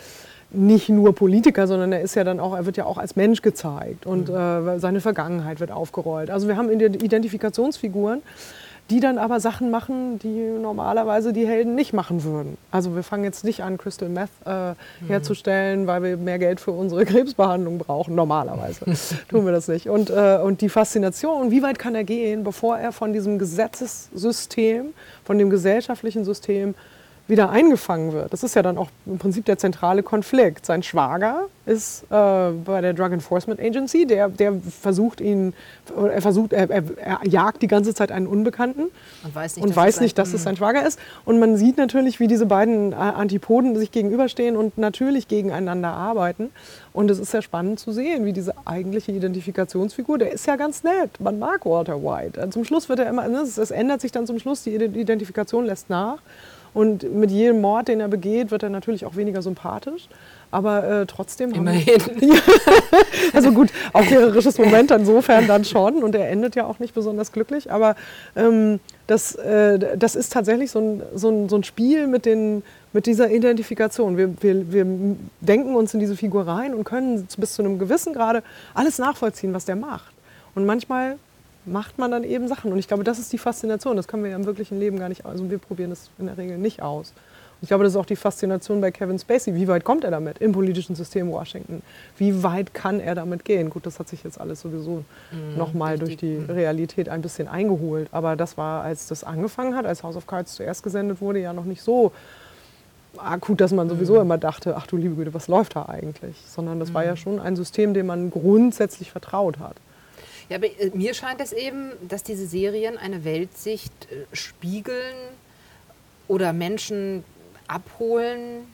nicht nur Politiker, sondern er ist ja dann auch, er wird ja auch als Mensch gezeigt und mhm. äh, seine Vergangenheit wird aufgerollt. Also wir haben Identifikationsfiguren, die dann aber Sachen machen, die normalerweise die Helden nicht machen würden. Also wir fangen jetzt nicht an, Crystal Meth äh, mhm. herzustellen, weil wir mehr Geld für unsere Krebsbehandlung brauchen. Normalerweise tun wir das nicht. Und, äh, und die Faszination, wie weit kann er gehen, bevor er von diesem Gesetzessystem, von dem gesellschaftlichen System wieder eingefangen wird. Das ist ja dann auch im Prinzip der zentrale Konflikt. Sein Schwager ist äh, bei der Drug Enforcement Agency, der, der versucht ihn, er versucht, er, er, er jagt die ganze Zeit einen Unbekannten und weiß nicht, und dass, weiß es, nicht, dass es sein Schwager ist. Und man sieht natürlich, wie diese beiden äh, Antipoden sich gegenüberstehen und natürlich gegeneinander arbeiten. Und es ist sehr spannend zu sehen, wie diese eigentliche Identifikationsfigur, der ist ja ganz nett. Man mag Walter White. Zum Schluss wird er immer, ne, es ändert sich dann zum Schluss, die Identifikation lässt nach. Und mit jedem Mord, den er begeht, wird er natürlich auch weniger sympathisch. Aber äh, trotzdem. Immerhin. also gut, aufklärerisches Moment insofern dann schon. Und er endet ja auch nicht besonders glücklich. Aber ähm, das, äh, das ist tatsächlich so ein, so ein, so ein Spiel mit, den, mit dieser Identifikation. Wir, wir, wir denken uns in diese Figur rein und können bis zu einem gewissen Grade alles nachvollziehen, was der macht. Und manchmal macht man dann eben Sachen. Und ich glaube, das ist die Faszination. Das können wir ja im wirklichen Leben gar nicht, also wir probieren das in der Regel nicht aus. Und ich glaube, das ist auch die Faszination bei Kevin Spacey. Wie weit kommt er damit im politischen System Washington? Wie weit kann er damit gehen? Gut, das hat sich jetzt alles sowieso mhm, nochmal durch die mhm. Realität ein bisschen eingeholt. Aber das war, als das angefangen hat, als House of Cards zuerst gesendet wurde, ja noch nicht so akut, dass man sowieso mhm. immer dachte, ach du liebe Güte, was läuft da eigentlich? Sondern das mhm. war ja mhm. schon ein System, dem man grundsätzlich vertraut hat. Ja, aber äh, mir scheint es eben, dass diese Serien eine Weltsicht äh, spiegeln oder Menschen abholen,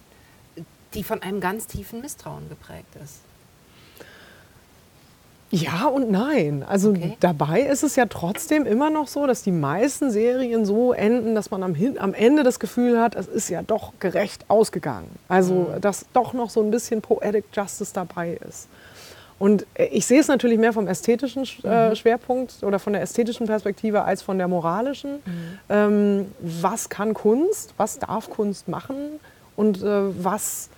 die von einem ganz tiefen Misstrauen geprägt ist. Ja und nein. Also Okay. dabei ist es ja trotzdem immer noch so, dass die meisten Serien so enden, dass man am, am Ende das Gefühl hat, es ist ja doch gerecht ausgegangen. Also dass doch noch so ein bisschen Poetic Justice dabei ist. Und äh, ich sehe es natürlich mehr vom ästhetischen äh, Schwerpunkt oder von der ästhetischen Perspektive als von der moralischen. Ähm, was kann Kunst? Was darf Kunst machen? Und äh, was,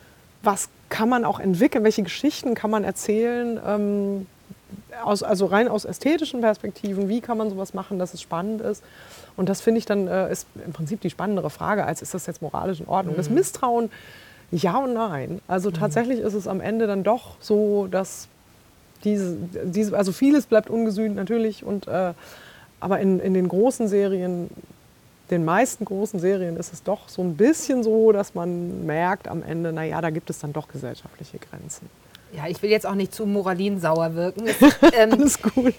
was kann man auch entwickeln? Welche Geschichten kann man erzählen? Ähm, aus, also rein aus ästhetischen Perspektiven, wie kann man sowas machen, dass es spannend ist. Und das finde ich dann äh, ist im Prinzip die spannendere Frage, als ist das jetzt moralisch in Ordnung. Das Misstrauen, ja und nein. Also tatsächlich ist es am Ende dann doch so, dass diese, diese also vieles bleibt ungesühnt natürlich, und, äh, aber in, in den großen Serien, den meisten großen Serien ist es doch so ein bisschen so, dass man merkt am Ende, naja, da gibt es dann doch gesellschaftliche Grenzen. Ja, ich will jetzt auch nicht zu moralinsauer wirken. Ähm, Alles gut.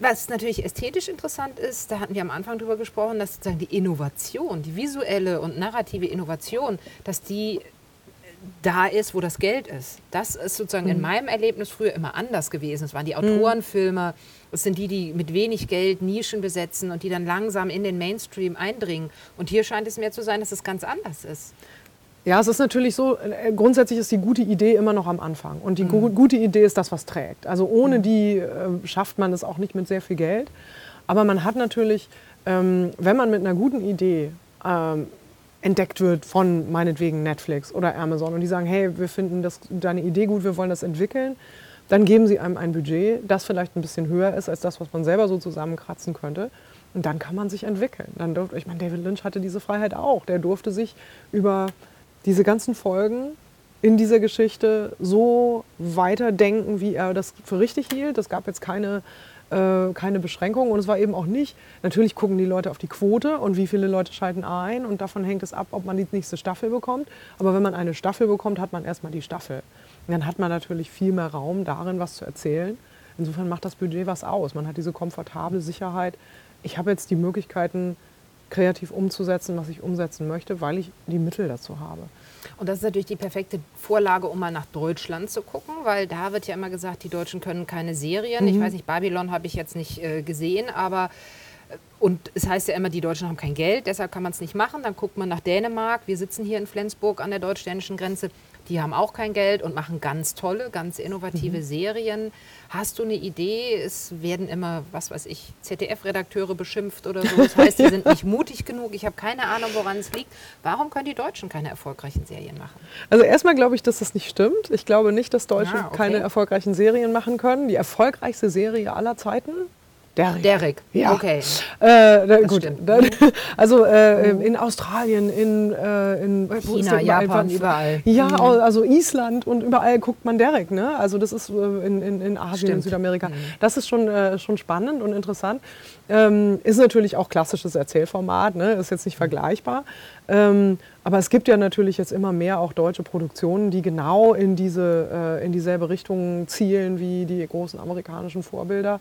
Was natürlich ästhetisch interessant ist, da hatten wir am Anfang drüber gesprochen, dass sozusagen die Innovation, die visuelle und narrative Innovation, dass die da ist, wo das Geld ist. Das ist sozusagen in meinem Erlebnis früher immer anders gewesen. Es waren die Autorenfilme, es sind die, die mit wenig Geld Nischen besetzen und die dann langsam in den Mainstream eindringen. Und hier scheint es mir zu sein, dass es ganz anders ist. Ja, es ist natürlich so, äh, grundsätzlich ist die gute Idee immer noch am Anfang. Und die gu gute Idee ist das, was trägt. Also ohne die äh, schafft man es auch nicht mit sehr viel Geld. Aber man hat natürlich, ähm, wenn man mit einer guten Idee ähm, entdeckt wird von meinetwegen Netflix oder Amazon und die sagen, hey, wir finden das, deine Idee gut, wir wollen das entwickeln, dann geben sie einem ein Budget, das vielleicht ein bisschen höher ist als das, was man selber so zusammenkratzen könnte. Und dann kann man sich entwickeln. Dann durfte, ich meine, David Lynch hatte diese Freiheit auch. Der durfte sich über diese ganzen Folgen in dieser Geschichte so weiterdenken, wie er das für richtig hielt. Es gab jetzt keine, äh, keine Beschränkungen und es war eben auch nicht, natürlich gucken die Leute auf die Quote und wie viele Leute schalten ein und davon hängt es ab, ob man die nächste Staffel bekommt. Aber wenn man eine Staffel bekommt, hat man erstmal die Staffel. Und dann hat man natürlich viel mehr Raum darin, was zu erzählen. Insofern macht das Budget was aus. Man hat diese komfortable Sicherheit. Ich habe jetzt die Möglichkeiten, kreativ umzusetzen, was ich umsetzen möchte, weil ich die Mittel dazu habe. Und das ist natürlich die perfekte Vorlage, um mal nach Deutschland zu gucken, weil da wird ja immer gesagt, die Deutschen können keine Serien. Ich weiß nicht, Babylon habe ich jetzt nicht äh, gesehen, aber äh, und es heißt ja immer, die Deutschen haben kein Geld, deshalb kann man es nicht machen. Dann guckt man nach Dänemark. Wir sitzen hier in Flensburg an der deutsch-dänischen Grenze. Die haben auch kein Geld und machen ganz tolle, ganz innovative Serien. Hast du eine Idee? Es werden immer, was weiß ich, ZDF-Redakteure beschimpft oder so. Das heißt, die sind nicht mutig genug. Ich habe keine Ahnung, woran es liegt. Warum können die Deutschen keine erfolgreichen Serien machen? Also erstmal glaube ich, dass das nicht stimmt. Ich glaube nicht, dass Deutsche Ah, okay. keine erfolgreichen Serien machen können. Die erfolgreichste Serie aller Zeiten? Derrick. Derek. Ja. Okay. Äh, da, gut. Da, also äh, in Australien, in, äh, in China, Japan, überall. Ja, Mhm. also Island und überall guckt man Derek. Ne? Also das ist äh, in, in, in Asien, in Stimmt. Mhm. Südamerika. Das ist schon, äh, schon spannend und interessant. Ähm, ist natürlich auch klassisches Erzählformat, ne? ist jetzt nicht vergleichbar. Ähm, aber es gibt ja natürlich jetzt immer mehr auch deutsche Produktionen, die genau in, diese, äh, in dieselbe Richtung zielen wie die großen amerikanischen Vorbilder.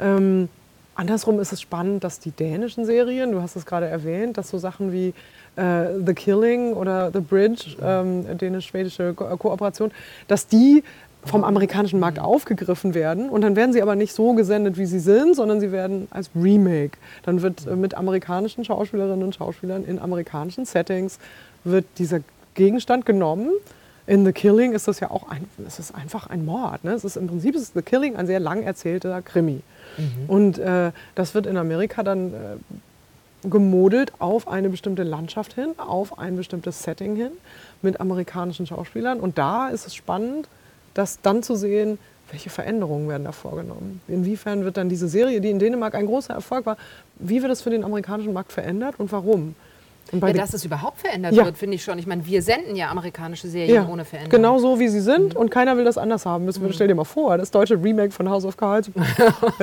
Ähm, andersrum ist es spannend, dass die dänischen Serien, du hast es gerade erwähnt, dass so Sachen wie äh, The Killing oder The Bridge, ähm, dänisch-schwedische Ko Kooperation, dass die vom amerikanischen Markt aufgegriffen werden und dann werden sie aber nicht so gesendet, wie sie sind, sondern sie werden als Remake. Dann wird äh, mit amerikanischen Schauspielerinnen und Schauspielern in amerikanischen Settings wird dieser Gegenstand genommen. In The Killing ist das ja auch ein, es ist einfach ein Mord. Ne? Es ist im Prinzip ist The Killing ein sehr lang erzählter Krimi. Und äh, das wird in Amerika dann äh, gemodelt auf eine bestimmte Landschaft hin, auf ein bestimmtes Setting hin mit amerikanischen Schauspielern. Und da ist es spannend, das dann zu sehen, welche Veränderungen werden da vorgenommen. Inwiefern wird dann diese Serie, die in Dänemark ein großer Erfolg war, wie wird das für den amerikanischen Markt verändert und warum? Ja, dass es überhaupt verändert Ja. wird, finde ich schon. Ich meine, wir senden ja amerikanische Serien ja, ohne Veränderung. genau so, wie sie sind und keiner will das anders haben. Müssen wir- Stell dir mal vor, das deutsche Remake von House of Cards.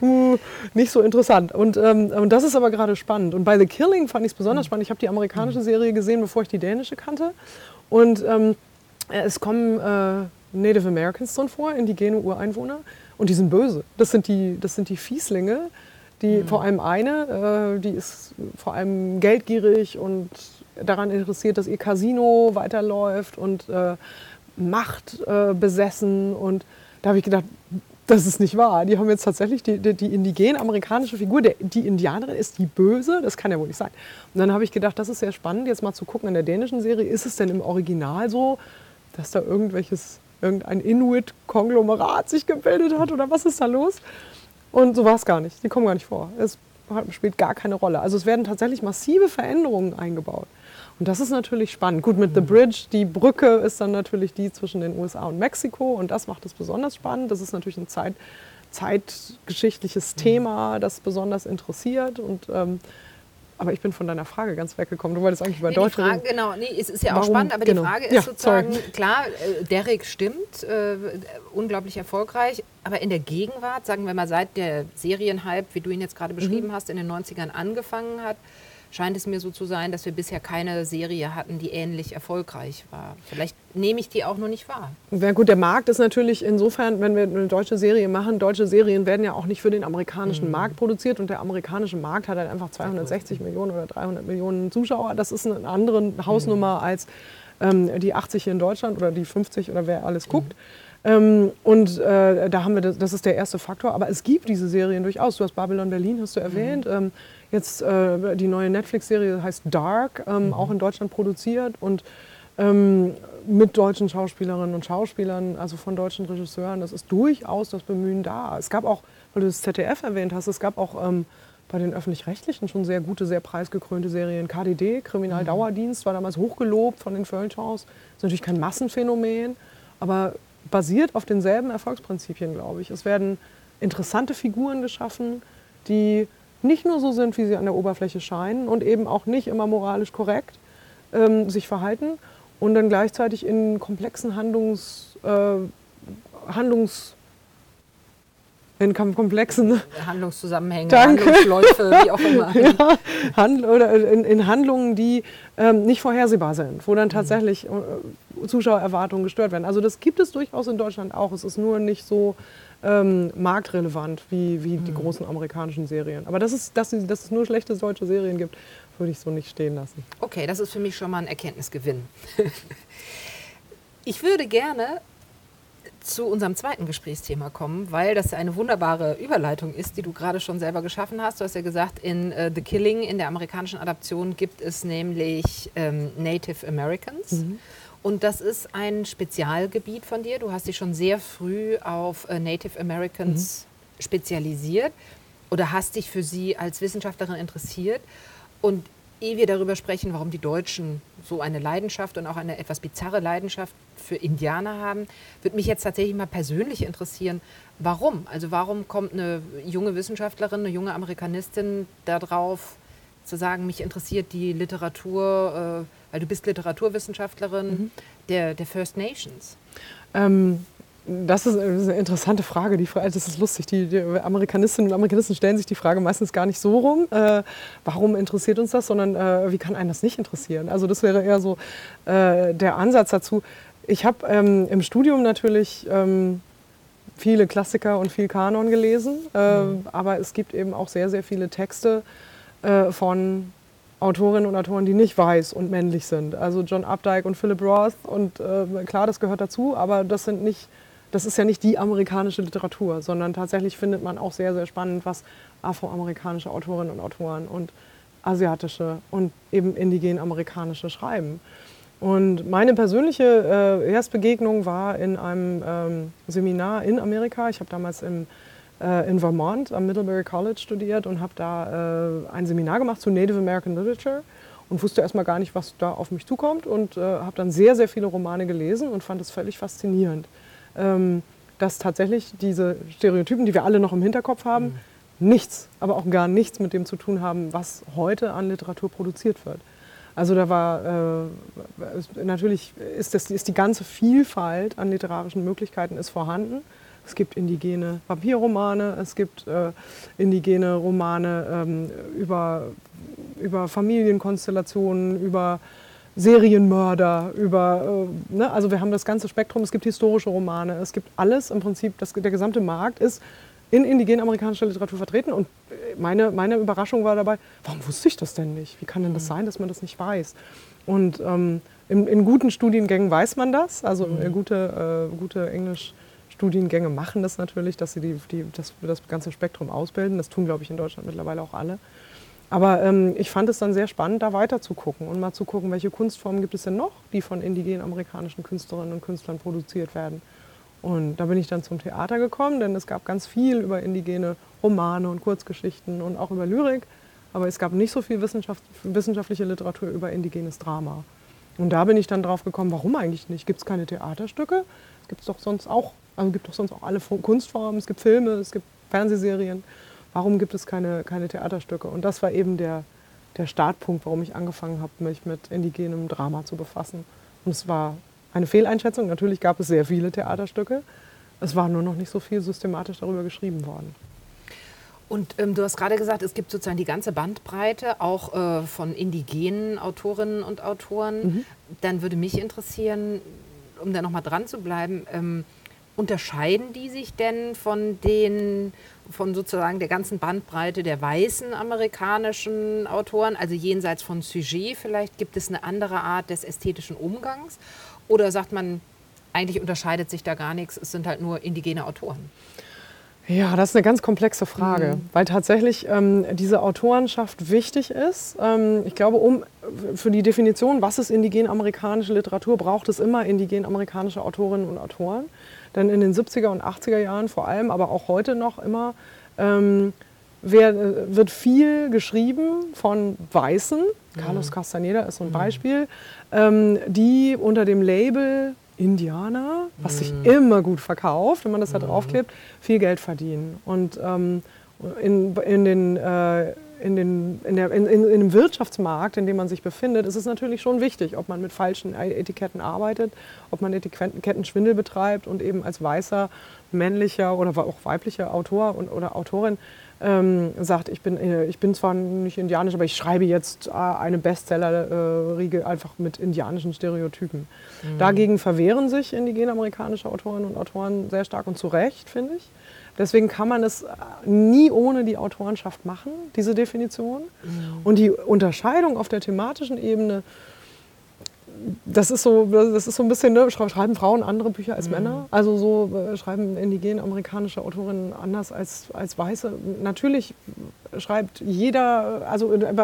Nicht so interessant. Und, ähm, und das ist aber gerade spannend. Und bei The Killing fand ich es besonders spannend. Ich habe die amerikanische Serie gesehen, bevor ich die dänische kannte. Und ähm, es kommen äh, Native Americans drin vor, indigene Ureinwohner. Und die sind böse. Das sind die, das sind die Fieslinge, die mhm. vor allem eine, äh, die ist vor allem geldgierig und daran interessiert, dass ihr Casino weiterläuft und äh, Macht äh, besessen. Und da habe ich gedacht, das ist nicht wahr. Die haben jetzt tatsächlich die, die, die indigene amerikanische Figur, der, die Indianerin ist die Böse, das kann ja wohl nicht sein. Und dann habe ich gedacht, das ist sehr spannend, jetzt mal zu gucken in der dänischen Serie, ist es denn im Original so, dass da irgendwelches, irgendein Inuit-Konglomerat sich gebildet hat oder was ist da los? Und so war es gar nicht. Die kommen gar nicht vor. Es spielt gar keine Rolle. Also es werden tatsächlich massive Veränderungen eingebaut. Und das ist natürlich spannend. Gut, mit The Bridge, die Brücke ist dann natürlich die zwischen den USA und Mexiko und das macht es besonders spannend. Das ist natürlich ein Zeit, zeitgeschichtliches mhm. Thema, das besonders interessiert und ähm, aber ich bin von deiner Frage ganz weggekommen. Du wolltest eigentlich über nee, Deutschland. Frage, genau, nee, es ist ja Warum? auch spannend, aber genau. die Frage ist ja, sozusagen, sorry. klar, äh, Derek stimmt, äh, unglaublich erfolgreich, aber in der Gegenwart, sagen wir mal, seit der Serienhype, wie du ihn jetzt gerade beschrieben mhm. hast, in den 90ern angefangen hat, scheint es mir so zu sein, dass wir bisher keine Serie hatten, die ähnlich erfolgreich war. Vielleicht nehme ich die auch noch nicht wahr. Ja gut, der Markt ist natürlich insofern, wenn wir eine deutsche Serie machen, deutsche Serien werden ja auch nicht für den amerikanischen mhm. Markt produziert und der amerikanische Markt hat halt einfach 260 Millionen oder 300 Millionen Zuschauer. Das ist eine andere Hausnummer mhm. als ähm, die 80 hier in Deutschland oder die 50 oder wer alles guckt. Mhm. Ähm, und äh, da haben wir das, das ist der erste Faktor. Aber es gibt diese Serien durchaus. Du hast Babylon Berlin, hast du erwähnt. Mhm. Ähm, Jetzt äh, die neue Netflix-Serie heißt Dark, ähm, mhm. auch in Deutschland produziert und ähm, mit deutschen Schauspielerinnen und Schauspielern, also von deutschen Regisseuren. Das ist durchaus das Bemühen da. Es gab auch, weil du das ZDF erwähnt hast, es gab auch ähm, bei den öffentlich-rechtlichen schon sehr gute, sehr preisgekrönte Serien. KDD, Kriminaldauerdienst, war damals hochgelobt von den Feuilletons. Ist natürlich kein Massenphänomen, aber basiert auf denselben Erfolgsprinzipien, glaube ich. Es werden interessante Figuren geschaffen, die nicht nur so sind, wie sie an der Oberfläche scheinen und eben auch nicht immer moralisch korrekt ähm, sich verhalten und dann gleichzeitig in komplexen Handlungs, äh, Handlungs in komplexen Handlungszusammenhängen, Danke. Handlungsläufe, wie auch immer. ja, Hand, oder in, in, Handlungen, die ähm, nicht vorhersehbar sind, wo dann mhm. tatsächlich äh, Zuschauererwartungen gestört werden. Also das gibt es durchaus in Deutschland auch. Es ist nur nicht so ähm, marktrelevant wie, wie die mhm. großen amerikanischen Serien. Aber dass es, dass, dass es nur schlechte deutsche Serien gibt, würde ich so nicht stehen lassen. Okay, das ist für mich schon mal ein Erkenntnisgewinn. ich würde gerne zu unserem zweiten Gesprächsthema kommen, weil das eine wunderbare Überleitung ist, die du gerade schon selber geschaffen hast. Du hast ja gesagt, in uh, The Killing, in der amerikanischen Adaption, gibt es nämlich ähm, Native Americans. Mhm. Und das ist ein Spezialgebiet von dir. Du hast dich schon sehr früh auf äh, Native Americans mhm. spezialisiert oder hast dich für sie als Wissenschaftlerin interessiert. Und ehe wir darüber sprechen, warum die Deutschen so eine Leidenschaft und auch eine etwas bizarre Leidenschaft für Indianer haben, würde mich jetzt tatsächlich mal persönlich interessieren, warum? Also warum kommt eine junge Wissenschaftlerin, eine junge Amerikanistin darauf zu sagen, mich interessiert die Literatur, äh, weil du bist Literaturwissenschaftlerin mhm. der, der First Nations. Ähm, das ist eine interessante Frage. Die Frage, das ist lustig. Die, die, Amerikanistinnen und Amerikanisten stellen sich die Frage meistens gar nicht so rum, äh, warum interessiert uns das, sondern äh, wie kann einen das nicht interessieren? Also das wäre eher so äh, der Ansatz dazu. Ich habe ähm, im Studium natürlich ähm, viele Klassiker und viel Kanon gelesen, äh, mhm. aber es gibt eben auch sehr, sehr viele Texte äh, von Autorinnen und Autoren, die nicht weiß und männlich sind. Also John Updike und Philip Roth und äh, klar, das gehört dazu, aber das sind nicht, das ist ja nicht die amerikanische Literatur, sondern tatsächlich findet man auch sehr, sehr spannend, was afroamerikanische Autorinnen und Autoren und asiatische und eben indigen amerikanische schreiben. Und meine persönliche äh, Erstbegegnung war in einem ähm, Seminar in Amerika. Ich habe damals im in Vermont am Middlebury College studiert und habe da äh, ein Seminar gemacht zu Native American Literature und wusste erstmal gar nicht, was da auf mich zukommt und äh, habe dann sehr, sehr viele Romane gelesen und fand es völlig faszinierend, ähm, dass tatsächlich diese Stereotypen, die wir alle noch im Hinterkopf haben, mhm. nichts, aber auch gar nichts mit dem zu tun haben, was heute an Literatur produziert wird. Also da war äh, natürlich ist, das, ist die ganze Vielfalt an literarischen Möglichkeiten ist vorhanden. Es gibt indigene Vampirromane, es gibt äh, indigene Romane ähm, über, über Familienkonstellationen, über Serienmörder, über, äh, ne? also wir haben das ganze Spektrum, es gibt historische Romane, es gibt alles im Prinzip, das, der gesamte Markt ist in indigen amerikanischer Literatur vertreten und äh, meine, meine Überraschung war dabei, warum wusste ich das denn nicht? Wie kann denn das mhm. sein, dass man das nicht weiß? Und ähm, in, in, guten Studiengängen weiß man das, also mhm. gute, äh, gute Englisch-Studiengänge machen das natürlich, dass sie die, die, das, das ganze Spektrum ausbilden. Das tun, glaube ich, in Deutschland mittlerweile auch alle. Aber ähm, ich fand es dann sehr spannend, da weiter zu gucken und mal zu gucken, welche Kunstformen gibt es denn noch, die von indigenen amerikanischen Künstlerinnen und Künstlern produziert werden. Und da bin ich dann zum Theater gekommen, denn es gab ganz viel über indigene Romane und Kurzgeschichten und auch über Lyrik. Aber es gab nicht so viel Wissenschaft, wissenschaftliche Literatur über indigenes Drama. Und da bin ich dann drauf gekommen, warum eigentlich nicht? Gibt es keine Theaterstücke? Es gibt doch sonst auch, also gibt doch sonst auch alle Kunstformen, es gibt Filme, es gibt Fernsehserien warum gibt es keine, keine Theaterstücke? Und das war eben der, der Startpunkt, warum ich angefangen habe, mich mit indigenem Drama zu befassen. Und es war eine Fehleinschätzung. Natürlich gab es sehr viele Theaterstücke. Es war nur noch nicht so viel systematisch darüber geschrieben worden. Und ähm, du hast gerade gesagt, es gibt sozusagen die ganze Bandbreite auch äh, von indigenen Autorinnen und Autoren. Mhm. Dann würde mich interessieren, um da nochmal dran zu bleiben, ähm, unterscheiden die sich denn von den von sozusagen der ganzen Bandbreite der weißen amerikanischen Autoren, also jenseits von Sujet vielleicht, gibt es eine andere Art des ästhetischen Umgangs? Oder sagt man, eigentlich unterscheidet sich da gar nichts, es sind halt nur indigene Autoren? Ja, das ist eine ganz komplexe Frage, mhm. weil tatsächlich ähm, diese Autorenschaft wichtig ist. Ähm, ich glaube, um für die Definition, was ist indigen-amerikanische Literatur, braucht es immer indigen-amerikanische Autorinnen und Autoren. Denn in den 70er und 80er Jahren vor allem, aber auch heute noch immer, ähm, wer, äh, wird viel geschrieben von Weißen. Mhm. Carlos Castaneda ist so ein mhm. Beispiel, ähm, die unter dem Label Indianer, was sich mhm. immer gut verkauft, wenn man das da draufklebt, viel Geld verdienen. Und ähm, in, in den äh, in, den, in, der, in, in, in dem Wirtschaftsmarkt, in dem man sich befindet, ist es natürlich schon wichtig, ob man mit falschen Etiketten arbeitet, ob man Etikettenschwindel betreibt und eben als weißer, männlicher oder auch weiblicher Autor und, oder Autorin ähm, sagt, ich bin, äh, ich bin zwar nicht indianisch, aber ich schreibe jetzt äh, eine Bestseller-Riege einfach mit indianischen Stereotypen. Mhm. Dagegen verwehren sich indigene amerikanische Autorinnen und Autoren sehr stark und zu Recht, finde ich. Deswegen kann man es nie ohne die Autorenschaft machen, diese Definition. Und die Unterscheidung auf der thematischen Ebene, das ist so, das ist so ein bisschen, ne, schreiben Frauen andere Bücher als mhm. Männer? Also so äh, schreiben indigene amerikanische Autorinnen anders als, als Weiße. Natürlich schreibt jeder, also äh,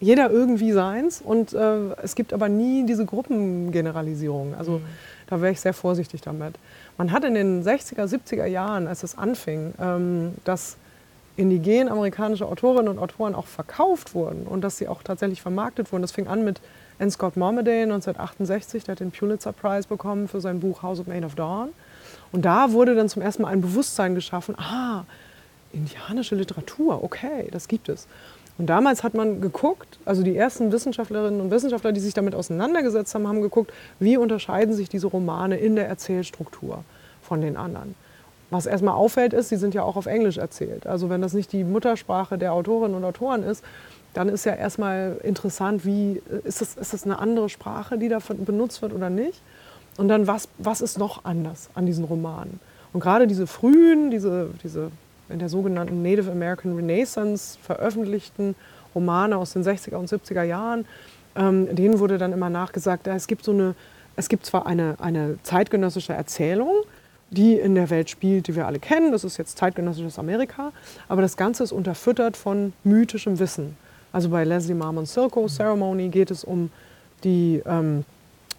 jeder irgendwie seins und äh, es gibt aber nie diese Gruppengeneralisierung. Also mhm. da wäre ich sehr vorsichtig damit. Man hat in den 60er, 70er Jahren, als es anfing, ähm, dass indigen amerikanische Autorinnen und Autoren auch verkauft wurden und dass sie auch tatsächlich vermarktet wurden. Das fing an mit N. Scott Mormaday 1968, der hat den Pulitzer Prize bekommen für sein Buch House of Made of Dawn. Und da wurde dann zum ersten Mal ein Bewusstsein geschaffen, ah, indianische Literatur, okay, das gibt es. Und damals hat man geguckt, also die ersten Wissenschaftlerinnen und Wissenschaftler, die sich damit auseinandergesetzt haben, haben geguckt, wie unterscheiden sich diese Romane in der Erzählstruktur von den anderen. Was erstmal auffällt, ist, sie sind ja auch auf Englisch erzählt. Also wenn das nicht die Muttersprache der Autorinnen und Autoren ist, dann ist ja erstmal interessant, wie ist es, ist es eine andere Sprache, die da benutzt wird oder nicht? Und dann, was, was ist noch anders an diesen Romanen? Und gerade diese frühen, diese, diese in der sogenannten Native American Renaissance veröffentlichten Romane aus den 60er und 70er Jahren, ähm, denen wurde dann immer nachgesagt, es gibt, so eine, es gibt zwar eine, eine zeitgenössische Erzählung, die in der Welt spielt, die wir alle kennen, das ist jetzt zeitgenössisches Amerika, aber das Ganze ist unterfüttert von mythischem Wissen. Also bei Leslie Marmon Silko Ceremony geht es um die, ähm,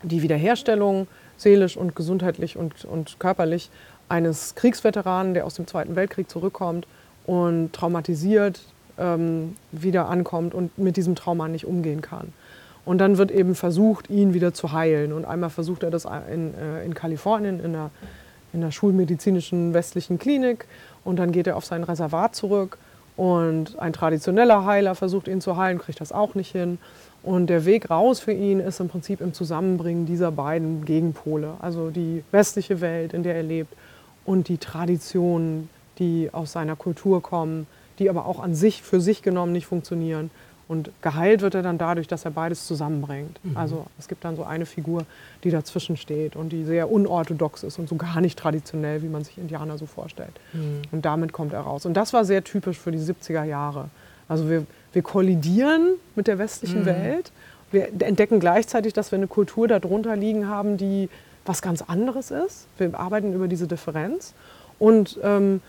die Wiederherstellung seelisch und gesundheitlich und, und körperlich eines Kriegsveteranen, der aus dem Zweiten Weltkrieg zurückkommt und traumatisiert ähm, wieder ankommt und mit diesem Trauma nicht umgehen kann. Und dann wird eben versucht, ihn wieder zu heilen. Und einmal versucht er das in, äh, in Kalifornien in einer, in einer schulmedizinischen westlichen Klinik. Und dann geht er auf sein Reservat zurück. Und ein traditioneller Heiler versucht ihn zu heilen, kriegt das auch nicht hin. Und der Weg raus für ihn ist im Prinzip im Zusammenbringen dieser beiden Gegenpole. Also die westliche Welt, in der er lebt, und die Traditionen, die aus seiner Kultur kommen, die aber auch an sich für sich genommen nicht funktionieren. Und geheilt wird er dann dadurch, dass er beides zusammenbringt. Mhm. Also es gibt dann so eine Figur, die dazwischen steht und die sehr unorthodox ist und so gar nicht traditionell, wie man sich Indianer so vorstellt. Mhm. Und damit kommt er raus. Und das war sehr typisch für die 70er Jahre. Also wir, wir kollidieren mit der westlichen Mhm. Welt. Wir entdecken gleichzeitig, dass wir eine Kultur darunter liegen haben, die was ganz anderes ist. Wir arbeiten über diese Differenz. Und ähm,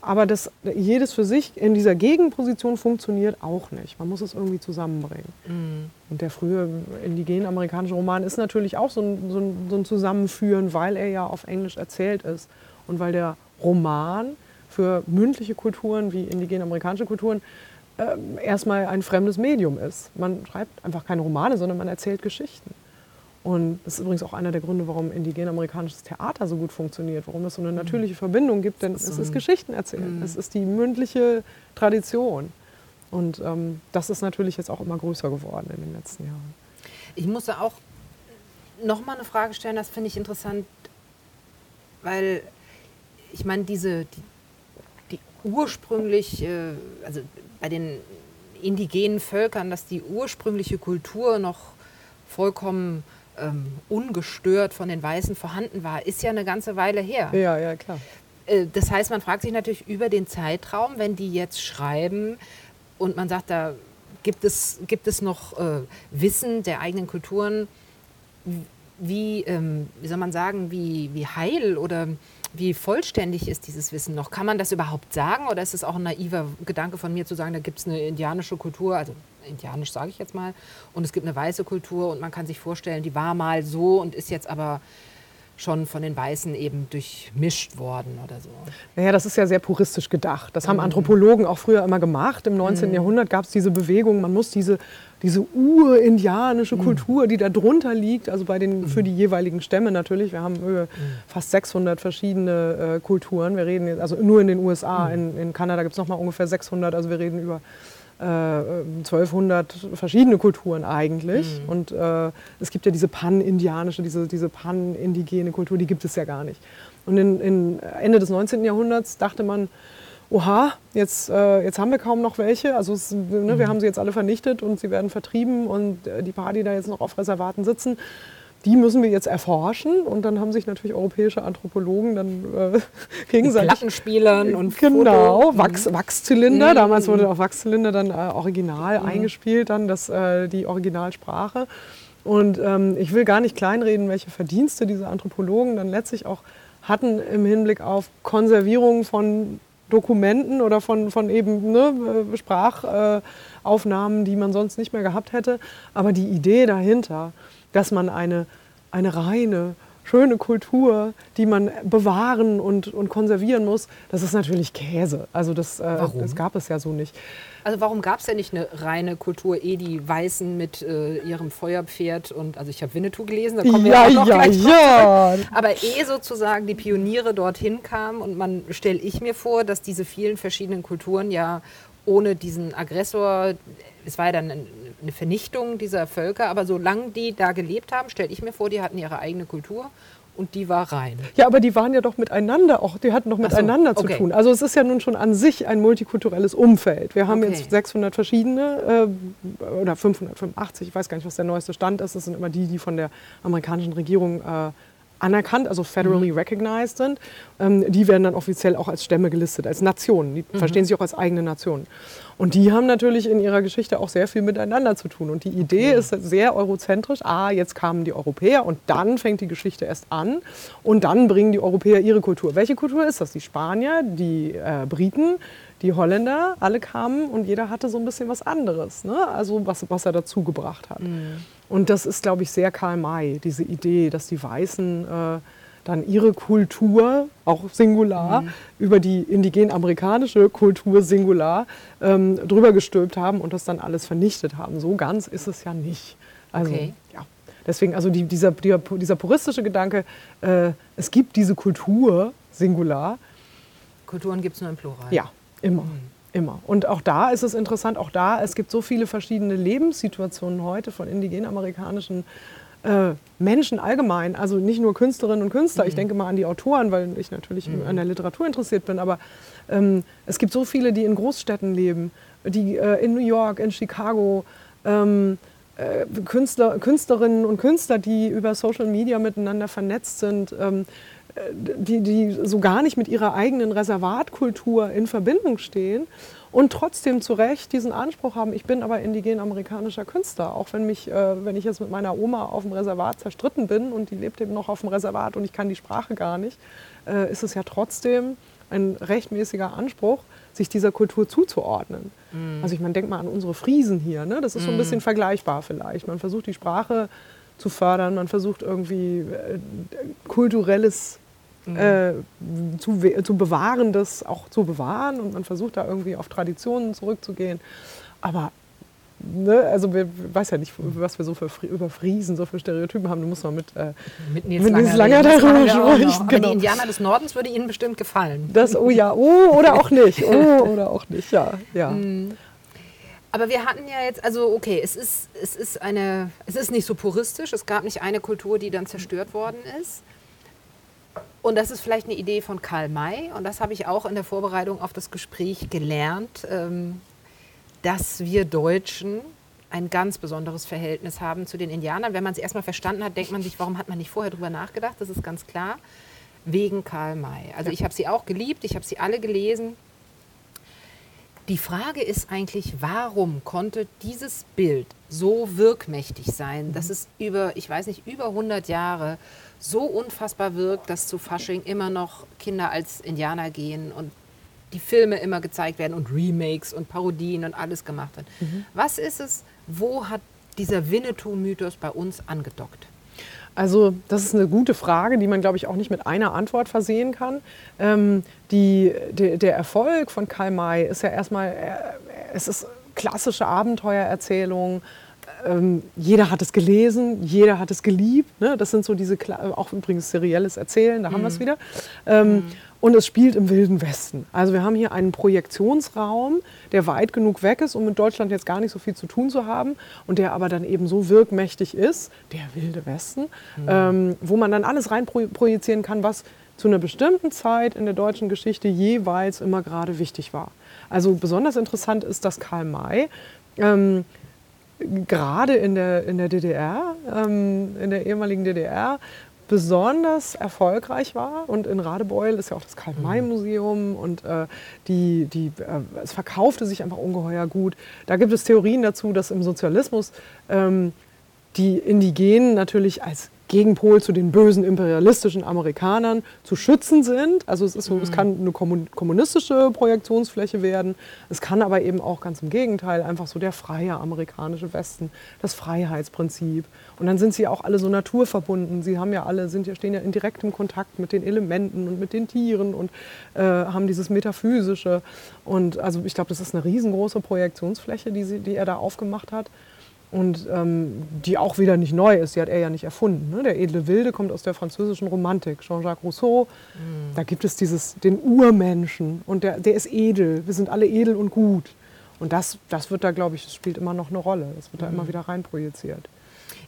aber das, jedes für sich in dieser Gegenposition funktioniert auch nicht. Man muss es irgendwie zusammenbringen. Mhm. Und der frühe indigen-amerikanische Roman ist natürlich auch so ein, so, ein, so ein Zusammenführen, weil er ja auf Englisch erzählt ist und weil der Roman für mündliche Kulturen wie indigen-amerikanische Kulturen ähm, erstmal ein fremdes Medium ist. Man schreibt einfach keine Romane, sondern man erzählt Geschichten. Und das ist übrigens auch einer der Gründe, warum indigen-amerikanisches Theater so gut funktioniert, warum es so eine natürliche Verbindung gibt, denn es ist Geschichten erzählen, es ist die mündliche Tradition. Und ähm, das ist natürlich jetzt auch immer größer geworden in den letzten Jahren. Ich musste auch noch mal eine Frage stellen, das finde ich interessant, weil ich meine, diese, die, die ursprünglich, äh, also bei den indigenen Völkern, dass die ursprüngliche Kultur noch vollkommen ähm, ungestört von den Weißen vorhanden war, ist ja eine ganze Weile her. Ja, ja, klar. Äh, Das heißt, man fragt sich natürlich über den Zeitraum, wenn die jetzt schreiben und man sagt, da gibt es, gibt es noch äh, Wissen der eigenen Kulturen, wie, ähm, wie soll man sagen, wie, wie heil oder wie vollständig ist dieses Wissen noch? Kann man das überhaupt sagen oder ist es auch ein naiver Gedanke von mir zu sagen, da gibt es eine indianische Kultur, also indianisch sage ich jetzt mal, und es gibt eine weiße Kultur und man kann sich vorstellen, die war mal so und ist jetzt aber schon von den Weißen eben durchmischt worden oder so. Naja, das ist ja sehr puristisch gedacht. Das haben Anthropologen auch früher immer gemacht. Im 19. Jahrhundert gab es diese Bewegung, man muss diese, diese urindianische Kultur, die da drunter liegt, also bei den, für die jeweiligen Stämme natürlich, wir haben äh, fast 600 verschiedene äh, Kulturen. Wir reden jetzt, also nur in den USA, in, in Kanada gibt es nochmal ungefähr 600, also wir reden über äh, 1200 verschiedene Kulturen eigentlich. Und äh, es gibt ja diese pan-indianische, diese, diese pan-indigene Kultur, die gibt es ja gar nicht. Und in, in Ende des 19. Jahrhunderts dachte man, oha, jetzt, äh, jetzt haben wir kaum noch welche. Also es, ne, wir haben sie jetzt alle vernichtet und sie werden vertrieben und äh, die paar, die da jetzt noch auf Reservaten sitzen, die müssen wir jetzt erforschen. Und dann haben sich natürlich europäische Anthropologen dann äh, gegenseitig Plattenspielern und Genau, Foto. Wachs, Wachszylinder. Mhm. Damals wurde auf Wachszylinder dann äh, original eingespielt, dann das, äh, die Originalsprache. Und ähm, ich will gar nicht kleinreden, welche Verdienste diese Anthropologen dann letztlich auch hatten im Hinblick auf Konservierung von Dokumenten oder von, von eben ne, äh, Sprachaufnahmen, die man sonst nicht mehr gehabt hätte. Aber die Idee dahinter, dass man eine, eine reine, schöne Kultur, die man bewahren und, und konservieren muss, das ist natürlich Käse. Also das, äh, das gab es ja so nicht. Also warum gab es denn nicht eine reine Kultur, eh die Weißen mit äh, ihrem Feuerpferd und, also ich habe Winnetou gelesen, da kommen wir Ja, auch noch ja, gleich drauf ja. zurück. Aber eh sozusagen die Pioniere dorthin kamen und man stelle ich mir vor, dass diese vielen verschiedenen Kulturen ja ohne diesen Aggressor, es war ja dann ein- eine Vernichtung dieser Völker, aber solange die da gelebt haben, stelle ich mir vor, die hatten ihre eigene Kultur und die war rein. Ja, aber die waren ja doch miteinander, auch die hatten doch so, miteinander okay. zu tun. Also es ist ja nun schon an sich ein multikulturelles Umfeld. Wir haben Okay. jetzt 600 verschiedene äh, oder 585, ich weiß gar nicht, was der neueste Stand ist. Das sind immer die, die von der amerikanischen Regierung äh, anerkannt, also federally Mhm. recognized sind. Ähm, die werden dann offiziell auch als Stämme gelistet, als Nationen. Die Mhm. verstehen sich auch als eigene Nationen. Und die haben natürlich in ihrer Geschichte auch sehr viel miteinander zu tun. Und die Idee ist sehr eurozentrisch. Ah, jetzt kamen die Europäer und dann fängt die Geschichte erst an. Und dann bringen die Europäer ihre Kultur. Welche Kultur ist das? Die Spanier, die äh, Briten, die Holländer, alle kamen und jeder hatte so ein bisschen was anderes. Ne? Also was, was er dazu gebracht hat. Und das ist, glaube ich, sehr Karl May, diese Idee, dass die Weißen äh, dann ihre Kultur, auch singular, über die indigen-amerikanische Kultur singular ähm, drüber gestülpt haben und das dann alles vernichtet haben. So ganz ist es ja nicht. Also, Okay. ja. Deswegen, also die, dieser, dieser, dieser puristische Gedanke, äh, es gibt diese Kultur singular, Kulturen gibt es nur im Plural. ja, immer. Immer. Und auch da ist es interessant, auch da, es gibt so viele verschiedene Lebenssituationen heute von indigenamerikanischen äh, Menschen allgemein, also nicht nur Künstlerinnen und Künstler, ich denke mal an die Autoren, weil ich natürlich an der Literatur interessiert bin, aber ähm, es gibt so viele, die in Großstädten leben, die äh, in New York, in Chicago, ähm, äh, Künstler, Künstlerinnen und Künstler, die über Social Media miteinander vernetzt sind, ähm, äh, die, die so gar nicht mit ihrer eigenen Reservatkultur in Verbindung stehen und trotzdem zu Recht diesen Anspruch haben, ich bin aber indigen amerikanischer Künstler. Auch wenn, mich, äh, wenn ich jetzt mit meiner Oma auf dem Reservat zerstritten bin und die lebt eben noch auf dem Reservat und ich kann die Sprache gar nicht, äh, ist es ja trotzdem ein rechtmäßiger Anspruch, sich dieser Kultur zuzuordnen. Mhm. Also ich meine, denk mal an unsere Friesen hier. Ne? Das ist so ein mhm. bisschen vergleichbar vielleicht. Man versucht die Sprache zu fördern, man versucht irgendwie äh, kulturelles mhm. äh, zu, zu bewahren, das auch zu bewahren und man versucht da irgendwie auf Traditionen zurückzugehen. Aber Ne, also wir weiß ja nicht, was wir so für über Friesen, so für Stereotypen haben. Du musst mal mit, äh, mit Nils, mit Nils Langer, Langer darüber sprechen. Genau. die Indianer des Nordens würde Ihnen bestimmt gefallen. Das, oh ja, oh oder auch nicht, oh oder auch nicht, ja. ja. Mhm. Aber wir hatten ja jetzt, also okay, es ist, es ist eine, es ist nicht so puristisch. Es gab nicht eine Kultur, die dann zerstört worden ist. Und das ist vielleicht eine Idee von Karl May. Und das habe ich auch in der Vorbereitung auf das Gespräch gelernt. Ähm, dass wir Deutschen ein ganz besonderes Verhältnis haben zu den Indianern. Wenn man es erstmal verstanden hat, denkt man sich, warum hat man nicht vorher darüber nachgedacht? Das ist ganz klar. Wegen Karl May. Also ich habe sie auch geliebt, ich habe sie alle gelesen. Die Frage ist eigentlich, warum konnte dieses Bild so wirkmächtig sein, dass es über, ich weiß nicht, über 100 Jahre so unfassbar wirkt, dass zu Fasching immer noch Kinder als Indianer gehen und die Filme immer gezeigt werden und Remakes und Parodien und alles gemacht wird. Mhm. Was ist es, wo hat dieser Winnetou-Mythos bei uns angedockt? Also das ist eine gute Frage, die man, glaube ich, auch nicht mit einer Antwort versehen kann. Ähm, die, de, der Erfolg von Karl May ist ja erstmal, äh, es ist klassische Abenteuererzählung. Ähm, jeder hat es gelesen, jeder hat es geliebt. Ne? Das sind so diese, auch übrigens serielles Erzählen, da mhm. haben wir es wieder. Ähm, mhm. Und es spielt im Wilden Westen. Also wir haben hier einen Projektionsraum, der weit genug weg ist, um mit Deutschland jetzt gar nicht so viel zu tun zu haben und der aber dann eben so wirkmächtig ist, der Wilde Westen, mhm. ähm, wo man dann alles rein projizieren kann, was zu einer bestimmten Zeit in der deutschen Geschichte jeweils immer gerade wichtig war. Also besonders interessant ist, dass Karl May ähm, gerade in der, in der DDR, ähm, in der ehemaligen DDR, besonders erfolgreich war. Und in Radebeul ist ja auch das Karl-May-Museum und äh, die, die, äh, es verkaufte sich einfach ungeheuer gut. Da gibt es Theorien dazu, dass im Sozialismus ähm, die Indigenen natürlich als Gegenpol zu den bösen imperialistischen Amerikanern zu schützen sind. Also es, ist so, mhm. es kann eine kommunistische Projektionsfläche werden. Es kann aber eben auch ganz im Gegenteil einfach so der freie amerikanische Westen, das Freiheitsprinzip. Und dann sind sie auch alle so naturverbunden. Sie haben ja alle, sind ja, stehen ja in direktem Kontakt mit den Elementen und mit den Tieren und äh, haben dieses Metaphysische. Und also ich glaube, das ist eine riesengroße Projektionsfläche, die, sie, die er da aufgemacht hat und ähm, die auch wieder nicht neu ist, die hat er ja nicht erfunden. Ne? Der edle Wilde kommt aus der französischen Romantik, Jean-Jacques Rousseau. Mhm. Da gibt es dieses, den Urmenschen und der, der ist edel, wir sind alle edel und gut. Und das, das wird da, glaube ich, das spielt immer noch eine Rolle. Das wird da immer mhm. wieder reinprojiziert.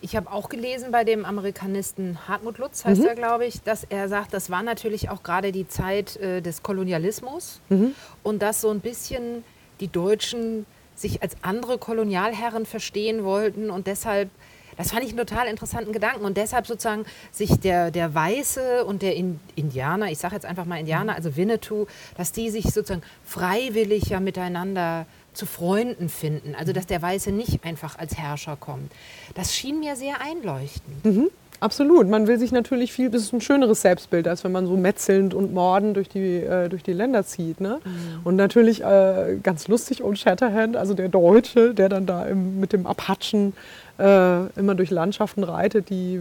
Ich habe auch gelesen bei dem Amerikanisten Hartmut Lutz, heißt mhm. er, glaube ich, dass er sagt, das war natürlich auch gerade die Zeit äh, des Kolonialismus mhm. und dass so ein bisschen die Deutschen sich als andere Kolonialherren verstehen wollten und deshalb das fand ich einen total interessanten Gedanken und deshalb sozusagen sich der, der Weiße und der Indianer, ich sage jetzt einfach mal Indianer, also Winnetou, dass die sich sozusagen freiwillig ja miteinander zu Freunden finden. Also dass der Weiße nicht einfach als Herrscher kommt. Das schien mir sehr einleuchtend. Mhm. Absolut. Man will sich natürlich viel, das ist ein schöneres Selbstbild, als wenn man so metzelnd und mordend durch die, äh, durch die Länder zieht. Ne? Mhm. Und natürlich äh, ganz lustig und Shatterhand, also der Deutsche, der dann da im, mit dem Apachen äh, immer durch Landschaften reitet, die äh,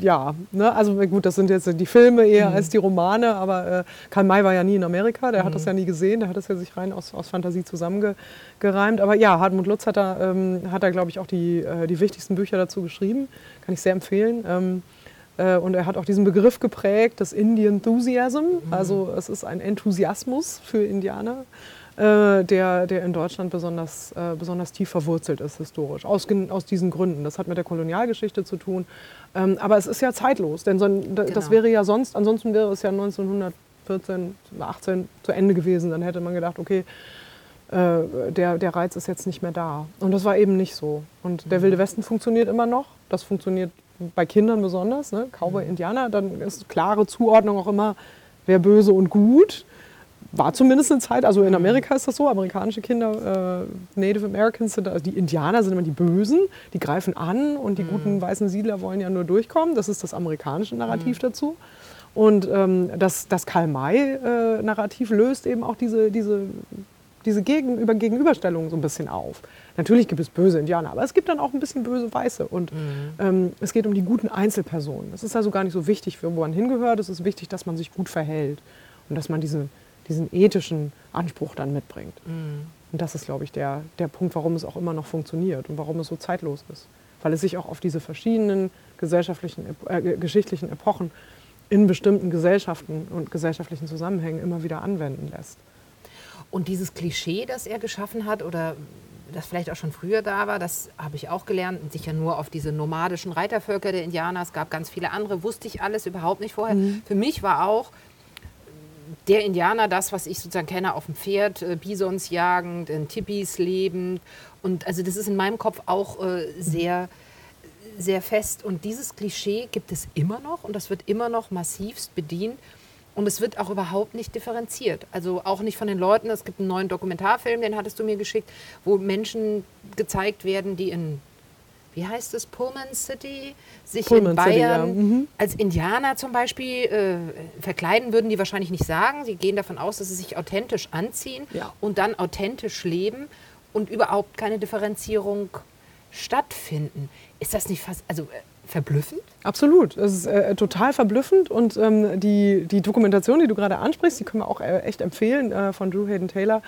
ja, ne? also gut, das sind jetzt die Filme eher mhm. als die Romane, aber äh, Karl May war ja nie in Amerika, der mhm. hat das mhm. ja nie gesehen, der hat das ja sich rein aus, aus Fantasie zusammengereimt. Aber ja, Hartmut Lutz hat da, ähm, hat da glaube ich, auch die, äh, die wichtigsten Bücher dazu geschrieben, kann ich sehr empfehlen. Ähm, äh, und er hat auch diesen Begriff geprägt, das Indian Enthusiasm, mhm. also es ist ein Enthusiasmus für Indianer. Äh, der, der in Deutschland besonders, äh, besonders tief verwurzelt ist historisch. Aus, aus diesen Gründen. Das hat mit der Kolonialgeschichte zu tun. Ähm, aber es ist ja zeitlos, denn so, genau. das wäre ja sonst, ansonsten wäre es ja 1914, 18 zu Ende gewesen. Dann hätte man gedacht, okay, äh, der, der Reiz ist jetzt nicht mehr da. Und das war eben nicht so. Und der Wilde Westen funktioniert immer noch. Das funktioniert bei Kindern besonders. Ne? Cowboy, mhm. Indianer, dann ist klare Zuordnung auch immer, wer böse und gut. War zumindest eine Zeit, also in. Amerika ist das so, amerikanische Kinder, äh, Native Americans sind, also die Indianer sind immer die Bösen, die greifen an und die mhm. guten weißen Siedler wollen ja nur durchkommen. Das ist das amerikanische Narrativ mhm. dazu. Und ähm, das, das Karl-May-Narrativ äh, löst eben auch diese, diese diese Gegenüber Gegenüberstellung so ein bisschen auf. Natürlich gibt es böse Indianer, aber es gibt dann auch ein bisschen böse Weiße. Und mhm. ähm, es geht um die guten Einzelpersonen. Es ist also gar nicht so wichtig, wo man hingehört. Es ist wichtig, dass man sich gut verhält und dass man diese, diesen ethischen Anspruch dann mitbringt. Mhm. Und das ist, glaube ich, der, der Punkt, warum es auch immer noch funktioniert und warum es so zeitlos ist. Weil es sich auch auf diese verschiedenen gesellschaftlichen, äh, geschichtlichen Epochen in bestimmten Gesellschaften und gesellschaftlichen Zusammenhängen immer wieder anwenden lässt. Und dieses Klischee, das er geschaffen hat oder das vielleicht auch schon früher da war, das habe ich auch gelernt, sicher nur auf diese nomadischen Reitervölker der Indianer. Es gab ganz viele andere, wusste ich alles überhaupt nicht vorher. Mhm. Für mich war auch der Indianer das, was ich sozusagen kenne, auf dem Pferd, äh, Bisons jagend, in Tipis lebend. Und also das ist in meinem Kopf auch äh, sehr, sehr fest. Und dieses Klischee gibt es immer noch und das wird immer noch massivst bedient. Und es wird auch überhaupt nicht differenziert. Also auch nicht von den Leuten. Es gibt einen neuen Dokumentarfilm, den hattest du mir geschickt, wo Menschen gezeigt werden, die in, wie heißt es, Pullman City, sich Pullman in Bayern City, ja. mhm. als Indianer zum Beispiel äh, verkleiden, würden die wahrscheinlich nicht sagen. Sie gehen davon aus, dass sie sich authentisch anziehen ja. und dann authentisch leben und überhaupt keine Differenzierung stattfinden. Ist das nicht fast, also äh, verblüffend? Absolut, es ist äh, total verblüffend und ähm, die, die Dokumentation, die du gerade ansprichst, die können wir auch äh, echt empfehlen äh, von Drew Hayden Taylor.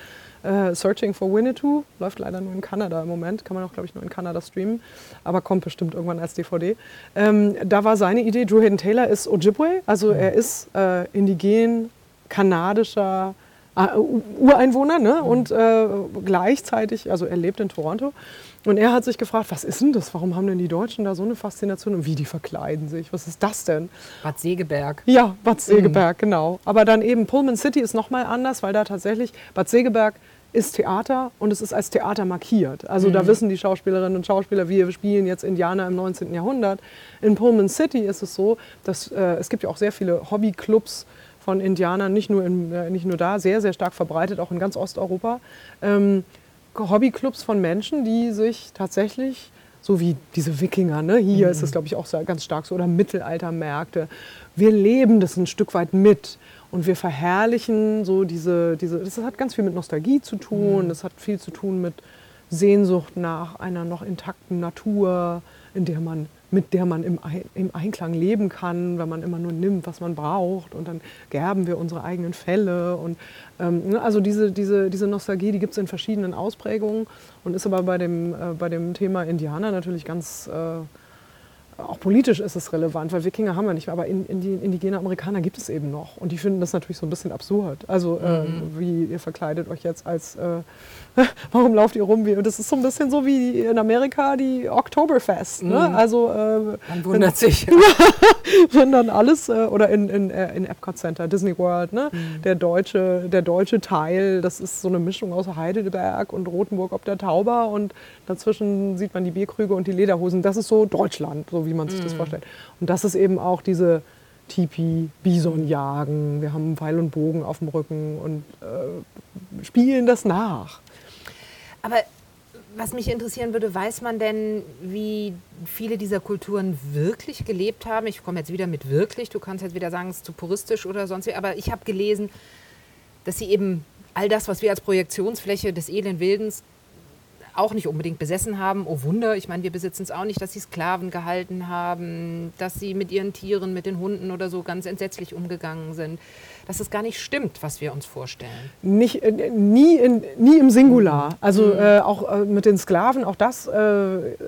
Äh, Searching for Winnetou läuft leider nur in Kanada im Moment, kann man auch glaube ich nur in Kanada streamen, aber kommt bestimmt irgendwann als DVD. Ähm, da war seine Idee, Drew Hayden Taylor ist Ojibwe, also er ist äh, indigen kanadischer Ureinwohner ne? und gleichzeitig, also er lebt in Toronto und er hat sich gefragt, was ist denn das? Warum haben denn die Deutschen da so eine Faszination? Und wie die verkleiden sich? Was ist das denn? Bad Segeberg. Ja, Bad Segeberg, mhm. genau. Aber dann eben Pullman City ist nochmal anders, weil da tatsächlich Bad Segeberg ist Theater und es ist als Theater markiert. Also mhm. da wissen die Schauspielerinnen und Schauspieler, wir spielen jetzt Indianer im 19. Jahrhundert. In Pullman City ist es so, dass äh, es gibt ja auch sehr viele Hobbyclubs von Indianern, nicht nur, in, äh, nicht nur da, sehr, sehr stark verbreitet, auch in ganz Osteuropa. Ähm, Hobbyclubs von Menschen, die sich tatsächlich, so wie diese Wikinger, ne? hier mhm. ist es, glaube ich, auch ganz stark so, oder Mittelaltermärkte, wir leben das ein Stück weit mit und wir verherrlichen so diese, diese das hat ganz viel mit Nostalgie zu tun, mhm. das hat viel zu tun mit Sehnsucht nach einer noch intakten Natur, in der man mit der man im, im Einklang leben kann, wenn man immer nur nimmt, was man braucht. Und dann gerben wir unsere eigenen Fälle. Und, ähm, ne, also diese, diese, diese Nostalgie, die gibt es in verschiedenen Ausprägungen und ist aber bei dem, äh, bei dem Thema Indianer natürlich ganz... Äh, auch politisch ist es relevant, weil Wikinger haben wir nicht mehr, aber indigene Amerikaner gibt es eben noch. Und die finden das natürlich so ein bisschen absurd. Also, äh, mhm. wie ihr verkleidet euch jetzt als äh, warum lauft ihr rum? Wie, und das ist so ein bisschen so wie in Amerika die Oktoberfest. Ne? Mhm. Also, äh, Man wundert wenn, sich. wenn dann alles, äh, oder in, in, äh, in Epcot Center, Disney World, ne? Mhm. der, deutsche, der deutsche Teil, das ist so eine Mischung aus Heidelberg und Rothenburg ob der Tauber und dazwischen sieht man die Bierkrüge und die Lederhosen. Das ist so Deutschland, so wie man sich mhm. das vorstellt. Und das ist eben auch diese Tipi, Bison jagen, wir haben Pfeil und Bogen auf dem Rücken und äh, spielen das nach. Aber was mich interessieren würde, weiß man denn, wie viele dieser Kulturen wirklich gelebt haben? Ich komme jetzt wieder mit wirklich, du kannst jetzt wieder sagen, es ist zu puristisch oder sonst wie, aber ich habe gelesen, dass sie eben all das, was wir als Projektionsfläche des edlen Wildens auch nicht unbedingt besessen haben. Oh Wunder, ich meine, wir besitzen es auch nicht, dass sie Sklaven gehalten haben, dass sie mit ihren Tieren, mit den Hunden oder so ganz entsetzlich umgegangen sind. Dass es gar nicht stimmt, was wir uns vorstellen. Nicht, äh, nie, in, nie im Singular. Also mhm. äh, auch äh, mit den Sklaven, auch das, äh,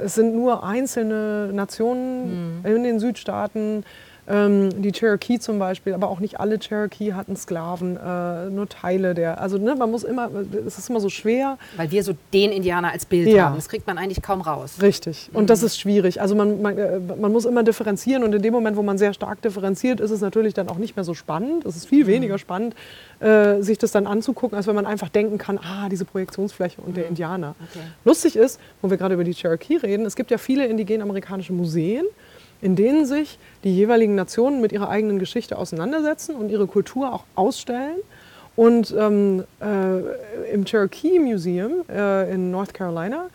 es sind nur einzelne Nationen mhm. in den Südstaaten Ähm, die Cherokee zum Beispiel, aber auch nicht alle Cherokee hatten Sklaven, äh, nur Teile der. Also ne, man muss immer, es ist immer so schwer. Weil wir so den Indianer als Bild Ja. haben. Das kriegt man eigentlich kaum raus. Richtig. Und das ist schwierig. Also man, man, äh, man muss immer differenzieren und in dem Moment, wo man sehr stark differenziert, ist es natürlich dann auch nicht mehr so spannend. Es ist viel weniger spannend, äh, sich das dann anzugucken, als wenn man einfach denken kann, ah, diese Projektionsfläche und der Indianer. Okay. Lustig ist, wo wir gerade über die Cherokee reden, es gibt ja viele indigene amerikanische Museen, in denen sich die jeweiligen Nationen mit ihrer eigenen Geschichte auseinandersetzen und ihre Kultur auch ausstellen. Und ähm, äh, im Cherokee Museum äh, in North Carolina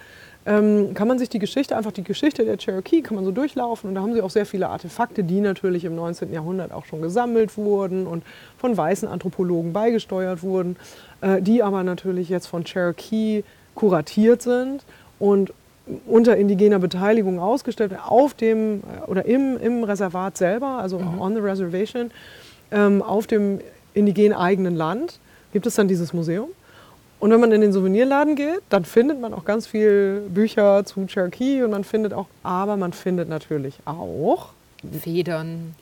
ähm, kann man sich die Geschichte, einfach die Geschichte der Cherokee, kann man so durchlaufen. Und da haben sie auch sehr viele Artefakte, die natürlich im 19. Jahrhundert auch schon gesammelt wurden und von weißen Anthropologen beigesteuert wurden, äh, die aber natürlich jetzt von Cherokee kuratiert sind und unter indigener Beteiligung ausgestellt auf dem äh, oder im, im Reservat selber, also on the reservation, ähm, auf dem indigenen eigenen Land, gibt es dann dieses Museum. Und wenn man in den Souvenirladen geht, dann findet man auch ganz viel Bücher zu Cherokee und man findet auch, aber man findet natürlich auch Federn.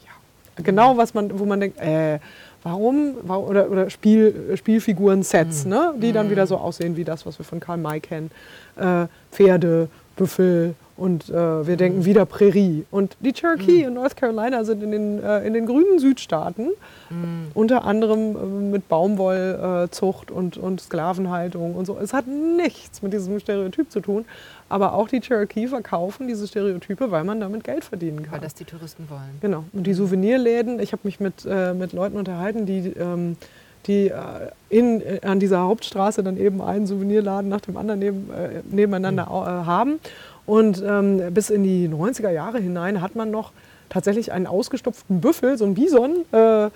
genau was man, wo man denkt, äh, warum, wa- oder, oder Spiel, Spielfiguren-Sets, ne, die dann wieder so aussehen wie das, was wir von Karl May kennen. Äh, Pferde, Büffel und äh, wir denken wieder Prärie. Und die Cherokee in North Carolina sind in den, äh, in den grünen Südstaaten, unter anderem äh, mit Baumwollzucht und, und Sklavenhaltung und so. Es hat nichts mit diesem Stereotyp zu tun, aber auch die Cherokee verkaufen diese Stereotype, weil man damit Geld verdienen kann. Weil das die Touristen wollen. Genau. Und die Souvenirläden, ich habe mich mit, äh, mit Leuten unterhalten, die, ähm, die äh, in, äh, an dieser Hauptstraße dann eben einen Souvenirladen nach dem anderen neben, äh, nebeneinander au- äh, haben. Und ähm, bis in die 90er Jahre hinein hat man noch tatsächlich einen ausgestopften Büffel, so einen Bison, äh, äh,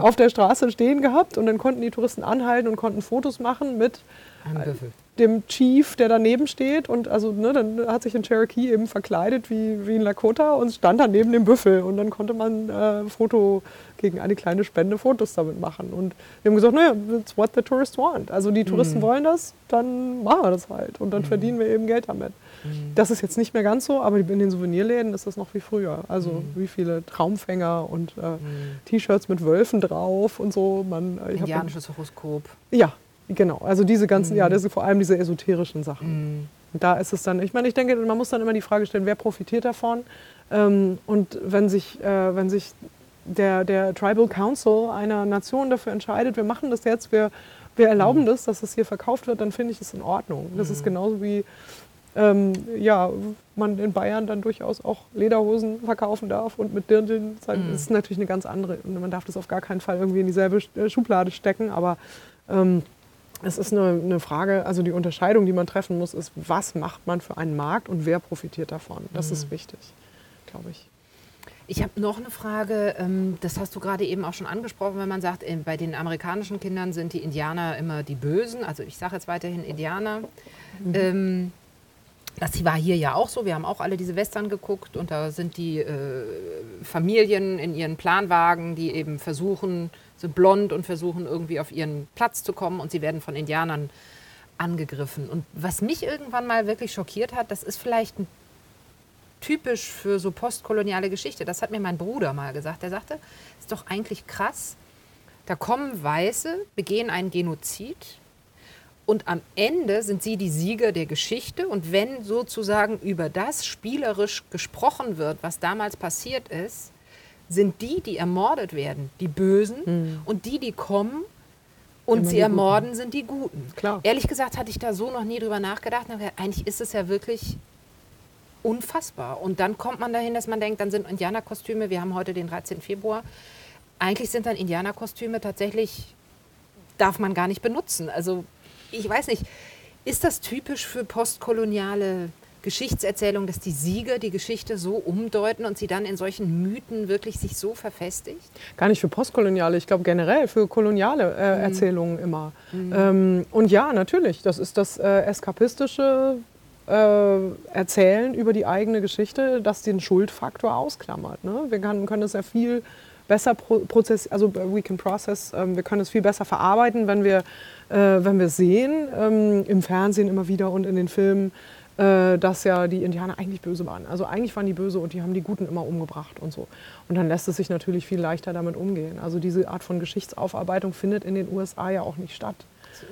auf der Straße stehen gehabt. Und dann konnten die Touristen anhalten und konnten Fotos machen mit Ein Büffel. dem Chief, der daneben steht. Und also, ne, dann hat sich ein Cherokee eben verkleidet wie, wie ein Lakota und stand dann neben dem Büffel. Und dann konnte man äh, Foto gegen eine kleine Spende Fotos damit machen. Und wir haben gesagt, naja, that's what the tourists want. Also die Touristen wollen das, dann machen wir das halt. Und dann verdienen wir eben Geld damit. Das ist jetzt nicht mehr ganz so, aber in den Souvenirläden ist das noch wie früher. Also wie viele Traumfänger und äh, T-Shirts mit Wölfen drauf und so. Man, äh, ich hab- Indianisches Horoskop. ja, genau. Also diese ganzen, ja, das sind vor allem diese esoterischen Sachen. Da ist es dann, ich meine, ich denke, man muss dann immer die Frage stellen, wer profitiert davon? Ähm, und wenn sich, äh, wenn sich der, der Tribal Council einer Nation dafür entscheidet, wir machen das jetzt, wir, wir erlauben das, dass es hier verkauft wird, dann finde ich das in Ordnung. Das ist genauso wie ähm, ja, man in Bayern dann durchaus auch Lederhosen verkaufen darf und mit Dirndln. Das ist natürlich eine ganz andere. Und man darf das auf gar keinen Fall irgendwie in dieselbe äh, Schublade stecken. Aber ähm, es ist eine, eine Frage, also die Unterscheidung, die man treffen muss, ist, was macht man für einen Markt und wer profitiert davon? Das ist wichtig, glaube ich. Ich habe noch eine Frage, ähm, das hast du gerade eben auch schon angesprochen, wenn man sagt, äh, bei den amerikanischen Kindern sind die Indianer immer die Bösen. Also ich sage jetzt weiterhin Indianer. Ähm, das war hier ja auch so. Wir haben auch alle diese Western geguckt und da sind die äh, Familien in ihren Planwagen, die eben versuchen, sind blond und versuchen irgendwie auf ihren Platz zu kommen und sie werden von Indianern angegriffen. Und was mich irgendwann mal wirklich schockiert hat, das ist vielleicht typisch für so postkoloniale Geschichte. Das hat mir mein Bruder mal gesagt. Der sagte, ist doch eigentlich krass. Da kommen Weiße, begehen einen Genozid und am Ende sind sie die Sieger der Geschichte. Und wenn sozusagen über das spielerisch gesprochen wird, was damals passiert ist, sind die, die ermordet werden, die Bösen und die, die kommen und Immer sie die Guten. ermorden, sind die Guten. Klar. Ehrlich gesagt hatte ich da so noch nie drüber nachgedacht. Eigentlich ist es ja wirklich unfassbar. Und dann kommt man dahin, dass man denkt, dann sind Indianerkostüme, wir haben heute den 13. Februar, eigentlich sind dann Indianerkostüme tatsächlich, darf man gar nicht benutzen. Also ich weiß nicht, ist das typisch für postkoloniale Geschichtserzählung, dass die Sieger die Geschichte so umdeuten und sie dann in solchen Mythen wirklich sich so verfestigt? Gar nicht für postkoloniale, ich glaube generell für koloniale äh, Erzählungen immer. Ähm, und ja, natürlich, das ist das äh, eskapistische äh, Erzählen über die eigene Geschichte, das den Schuldfaktor ausklammert. Ne? Wir kann, können es ja viel besser pro Prozess, also we can process, ähm, wir können es viel besser verarbeiten, wenn wir, äh, wenn wir sehen, ähm, im Fernsehen immer wieder und in den Filmen, äh, dass ja die Indianer eigentlich böse waren. Also eigentlich waren die böse und die haben die Guten immer umgebracht und so. Und dann lässt es sich natürlich viel leichter damit umgehen. Also diese Art von Geschichtsaufarbeitung findet in den USA ja auch nicht statt.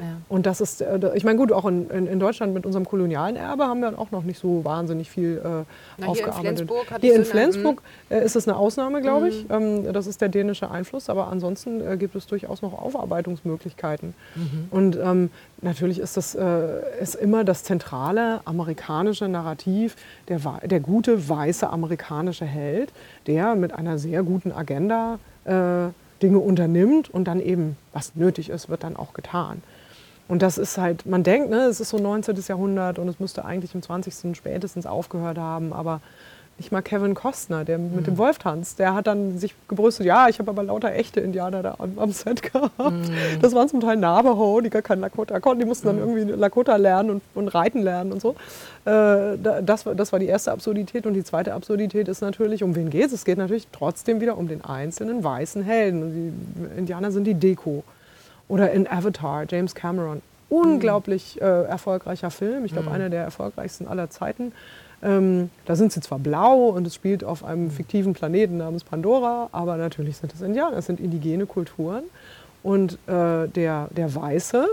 Ja. Und das ist, äh, ich meine, gut, auch in, in, Deutschland mit unserem kolonialen Erbe haben wir auch noch nicht so wahnsinnig viel äh, Na, aufgearbeitet. Hier in Flensburg, hier in Flensburg äh, ist es eine Ausnahme, glaube ich. Mhm. Ähm, das ist der dänische Einfluss, aber ansonsten äh, gibt es durchaus noch Aufarbeitungsmöglichkeiten. Mhm. Und ähm, natürlich ist das äh, ist immer das zentrale amerikanische Narrativ, der, der gute, weiße amerikanische Held, der mit einer sehr guten Agenda äh, Dinge unternimmt und dann eben, was nötig ist, wird dann auch getan. Und das ist halt, man denkt, ne, es ist so 19. Jahrhundert und es müsste eigentlich im 20. spätestens aufgehört haben, aber nicht mal Kevin Costner, der mit dem mhm. Wolf tanzt, der hat dann sich gebrüstet, ja, ich habe aber lauter echte Indianer da am, am Set gehabt. Mm. Das waren zum Teil Navajo, die gar kein Lakota konnten, die mussten dann mm. irgendwie Lakota lernen und, und, reiten lernen und so. Äh, das, das war die erste Absurdität und die zweite Absurdität ist natürlich, um wen geht es? Es geht natürlich trotzdem wieder um den einzelnen weißen Helden. Und die Indianer sind die Deko. Oder in Avatar, James Cameron. Unglaublich mm. äh, erfolgreicher Film, ich glaube einer der erfolgreichsten aller Zeiten. Ähm, da sind sie zwar blau und es spielt auf einem fiktiven Planeten namens Pandora, aber natürlich sind es Indianer, es sind indigene Kulturen. Und äh, der, der Weiße,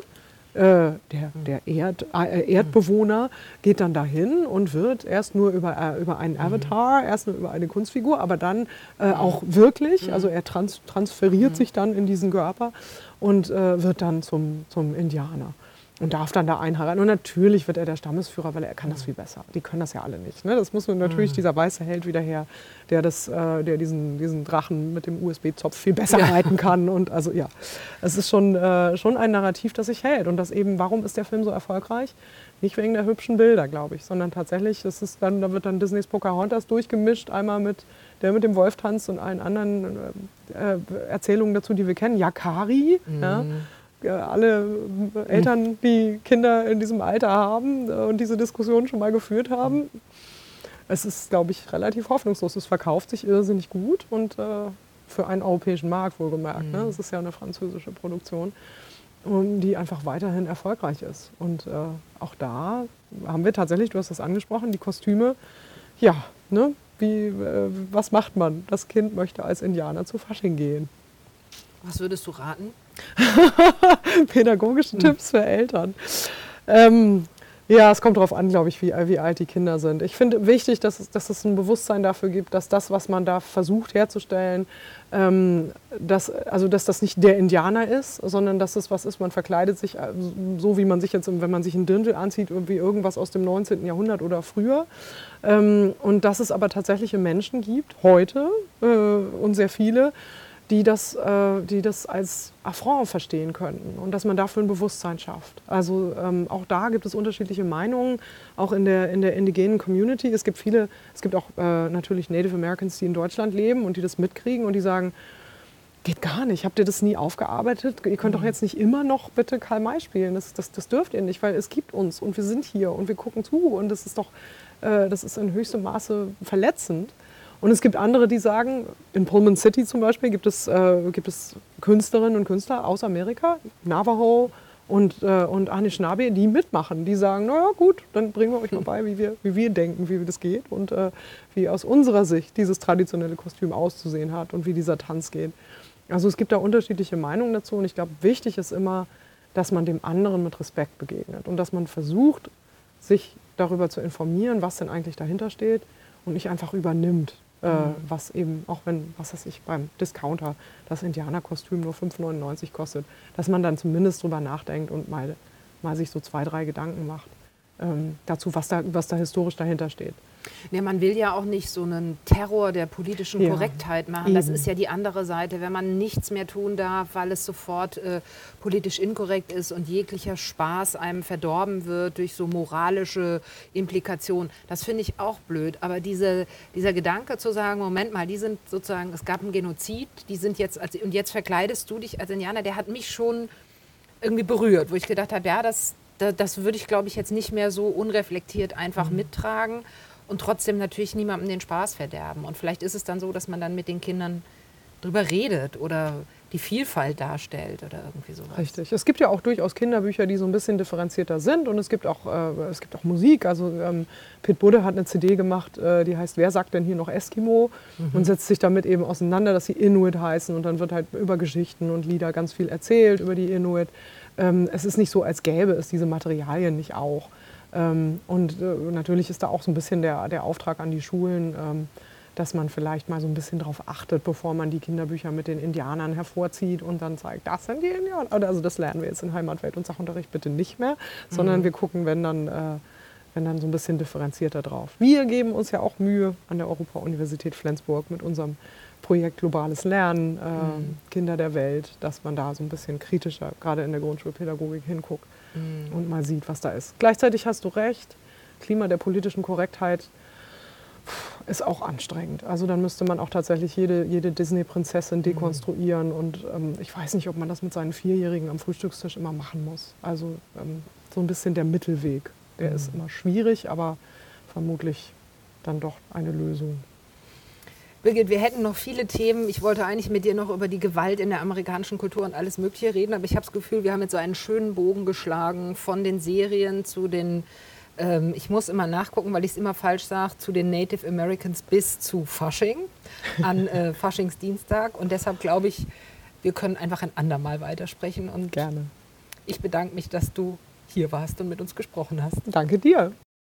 äh, der, der Erd, äh, Erdbewohner geht dann dahin und wird erst nur über, äh, über einen Avatar, erst nur über eine Kunstfigur, aber dann äh, auch wirklich, also er trans transferiert sich dann in diesen Körper und äh, wird dann zum, zum Indianer und darf dann da einheiraten. Und natürlich wird er der Stammesführer, weil er kann das viel besser. Die können das ja alle nicht. Ne? Das muss natürlich mhm. dieser weiße Held wieder her, der, das, äh, der diesen, diesen Drachen mit dem USB-Zopf viel besser ja. reiten kann. Und also ja, es ist schon, äh, schon ein Narrativ, das sich hält. Und das eben, warum ist der Film so erfolgreich? Nicht wegen der hübschen Bilder, glaube ich, sondern tatsächlich, das ist dann, da wird dann Disneys Pocahontas durchgemischt, einmal mit der mit dem Wolf tanzt und allen anderen äh, äh Erzählungen dazu, die wir kennen. Yakari, mhm. ja, alle Eltern, die Kinder in diesem Alter haben und diese Diskussion schon mal geführt haben. Es ist, glaube ich, relativ hoffnungslos. Es verkauft sich irrsinnig gut und äh, für einen europäischen Markt wohlgemerkt. Ne? Mhm. Es ist ja eine französische Produktion, und die einfach weiterhin erfolgreich ist. Und äh, auch da haben wir tatsächlich, du hast das angesprochen, die Kostüme. Ja, ne? Wie, äh, was macht man? Das Kind möchte als Indianer zu Fasching gehen. Was würdest du raten? Pädagogische hm. Tipps für Eltern. Ähm, ja, es kommt darauf an, glaube ich, wie, wie alt die Kinder sind. Ich finde wichtig, dass es, dass es ein Bewusstsein dafür gibt, dass das, was man da versucht herzustellen, ähm, dass, also dass das nicht der Indianer ist, sondern dass es was ist, man verkleidet sich äh, so, wie man sich jetzt, wenn man sich ein Dirndl anzieht, wie irgendwas aus dem 19. Jahrhundert oder früher. Ähm, und dass es aber tatsächliche Menschen gibt, heute äh, und sehr viele, die das, äh, die das als Affront verstehen könnten und dass man dafür ein Bewusstsein schafft. Also ähm, auch da gibt es unterschiedliche Meinungen, auch in der, in der indigenen Community. Es gibt viele, es gibt auch äh, natürlich Native Americans, die in Deutschland leben und die das mitkriegen und die sagen, geht gar nicht, habt ihr das nie aufgearbeitet? Ihr könnt doch mhm. jetzt nicht immer noch bitte Karl May spielen, das, das, das dürft ihr nicht, weil es gibt uns und wir sind hier und wir gucken zu und das ist doch, äh, das ist in höchstem Maße verletzend. Und es gibt andere, die sagen, in Pullman City zum Beispiel gibt es, äh, gibt es Künstlerinnen und Künstler aus Amerika, Navajo und, äh, und Anishinaabe, die mitmachen. Die sagen, naja gut, dann bringen wir euch mal bei, wie wir, wie wir denken, wie das geht und äh, wie aus unserer Sicht dieses traditionelle Kostüm auszusehen hat und wie dieser Tanz geht. Also es gibt da unterschiedliche Meinungen dazu und ich glaube, wichtig ist immer, dass man dem anderen mit Respekt begegnet und dass man versucht, sich darüber zu informieren, was denn eigentlich dahinter steht und nicht einfach übernimmt. Äh, mhm. was eben, auch wenn, was weiß ich, beim Discounter das Indianerkostüm nur 5,99 kostet, dass man dann zumindest drüber nachdenkt und mal, mal sich so zwei, drei Gedanken macht ähm, dazu, was da, was da historisch dahinter steht. Nee, man will ja auch nicht so einen Terror der politischen ja, Korrektheit machen. Eben. Das ist ja die andere Seite. Wenn man nichts mehr tun darf, weil es sofort äh, politisch inkorrekt ist und jeglicher Spaß einem verdorben wird durch so moralische Implikationen, das finde ich auch blöd. Aber diese, dieser Gedanke zu sagen, Moment mal, die sind sozusagen, es gab einen Genozid, die sind jetzt, als, und jetzt verkleidest du dich als Indianer, der hat mich schon irgendwie berührt, wo ich gedacht habe, ja, das, das, das würde ich, glaube ich, jetzt nicht mehr so unreflektiert einfach mhm. mittragen und trotzdem natürlich niemandem den Spaß verderben. Und vielleicht ist es dann so, dass man dann mit den Kindern drüber redet oder die Vielfalt darstellt oder irgendwie sowas. Richtig. Es gibt ja auch durchaus Kinderbücher, die so ein bisschen differenzierter sind und es gibt auch, äh, es gibt auch Musik. Also ähm, Pit Budde hat eine CD gemacht, äh, die heißt Wer sagt denn hier noch Eskimo? Mhm. und setzt sich damit eben auseinander, dass sie Inuit heißen und dann wird halt über Geschichten und Lieder ganz viel erzählt über die Inuit. Ähm, es ist nicht so, als gäbe es diese Materialien nicht auch. Ähm, und äh, natürlich ist da auch so ein bisschen der, der Auftrag an die Schulen, ähm, dass man vielleicht mal so ein bisschen darauf achtet, bevor man die Kinderbücher mit den Indianern hervorzieht und dann zeigt, das sind die Indianer. Also das lernen wir jetzt in Heimatwelt und Sachunterricht bitte nicht mehr, sondern mhm. wir gucken, wenn dann, äh, wenn dann so ein bisschen differenzierter drauf. Wir geben uns ja auch Mühe an der Europa-Universität Flensburg mit unserem Projekt Globales Lernen, äh, mhm. Kinder der Welt, dass man da so ein bisschen kritischer, gerade in der Grundschulpädagogik, hinguckt mhm. und mal sieht, was da ist. Gleichzeitig hast du recht, Klima der politischen Korrektheit ist auch anstrengend. Also dann müsste man auch tatsächlich jede, jede Disney-Prinzessin dekonstruieren. Und ähm, ich weiß nicht, ob man das mit seinen Vierjährigen am Frühstückstisch immer machen muss. Also ähm, so ein bisschen der Mittelweg. Der mhm. ist immer schwierig, aber vermutlich dann doch eine Lösung. Birgit, wir hätten noch viele Themen. Ich wollte eigentlich mit dir noch über die Gewalt in der amerikanischen Kultur und alles Mögliche reden, aber ich habe das Gefühl, wir haben jetzt so einen schönen Bogen geschlagen von den Serien zu den ähm, ich muss immer nachgucken, weil ich es immer falsch sage, zu den Native Americans bis zu Fasching, an äh, Faschingsdienstag. Und deshalb glaube ich, wir können einfach ein andermal weitersprechen. Und Gerne. Ich bedanke mich, dass du hier warst und mit uns gesprochen hast. Danke dir.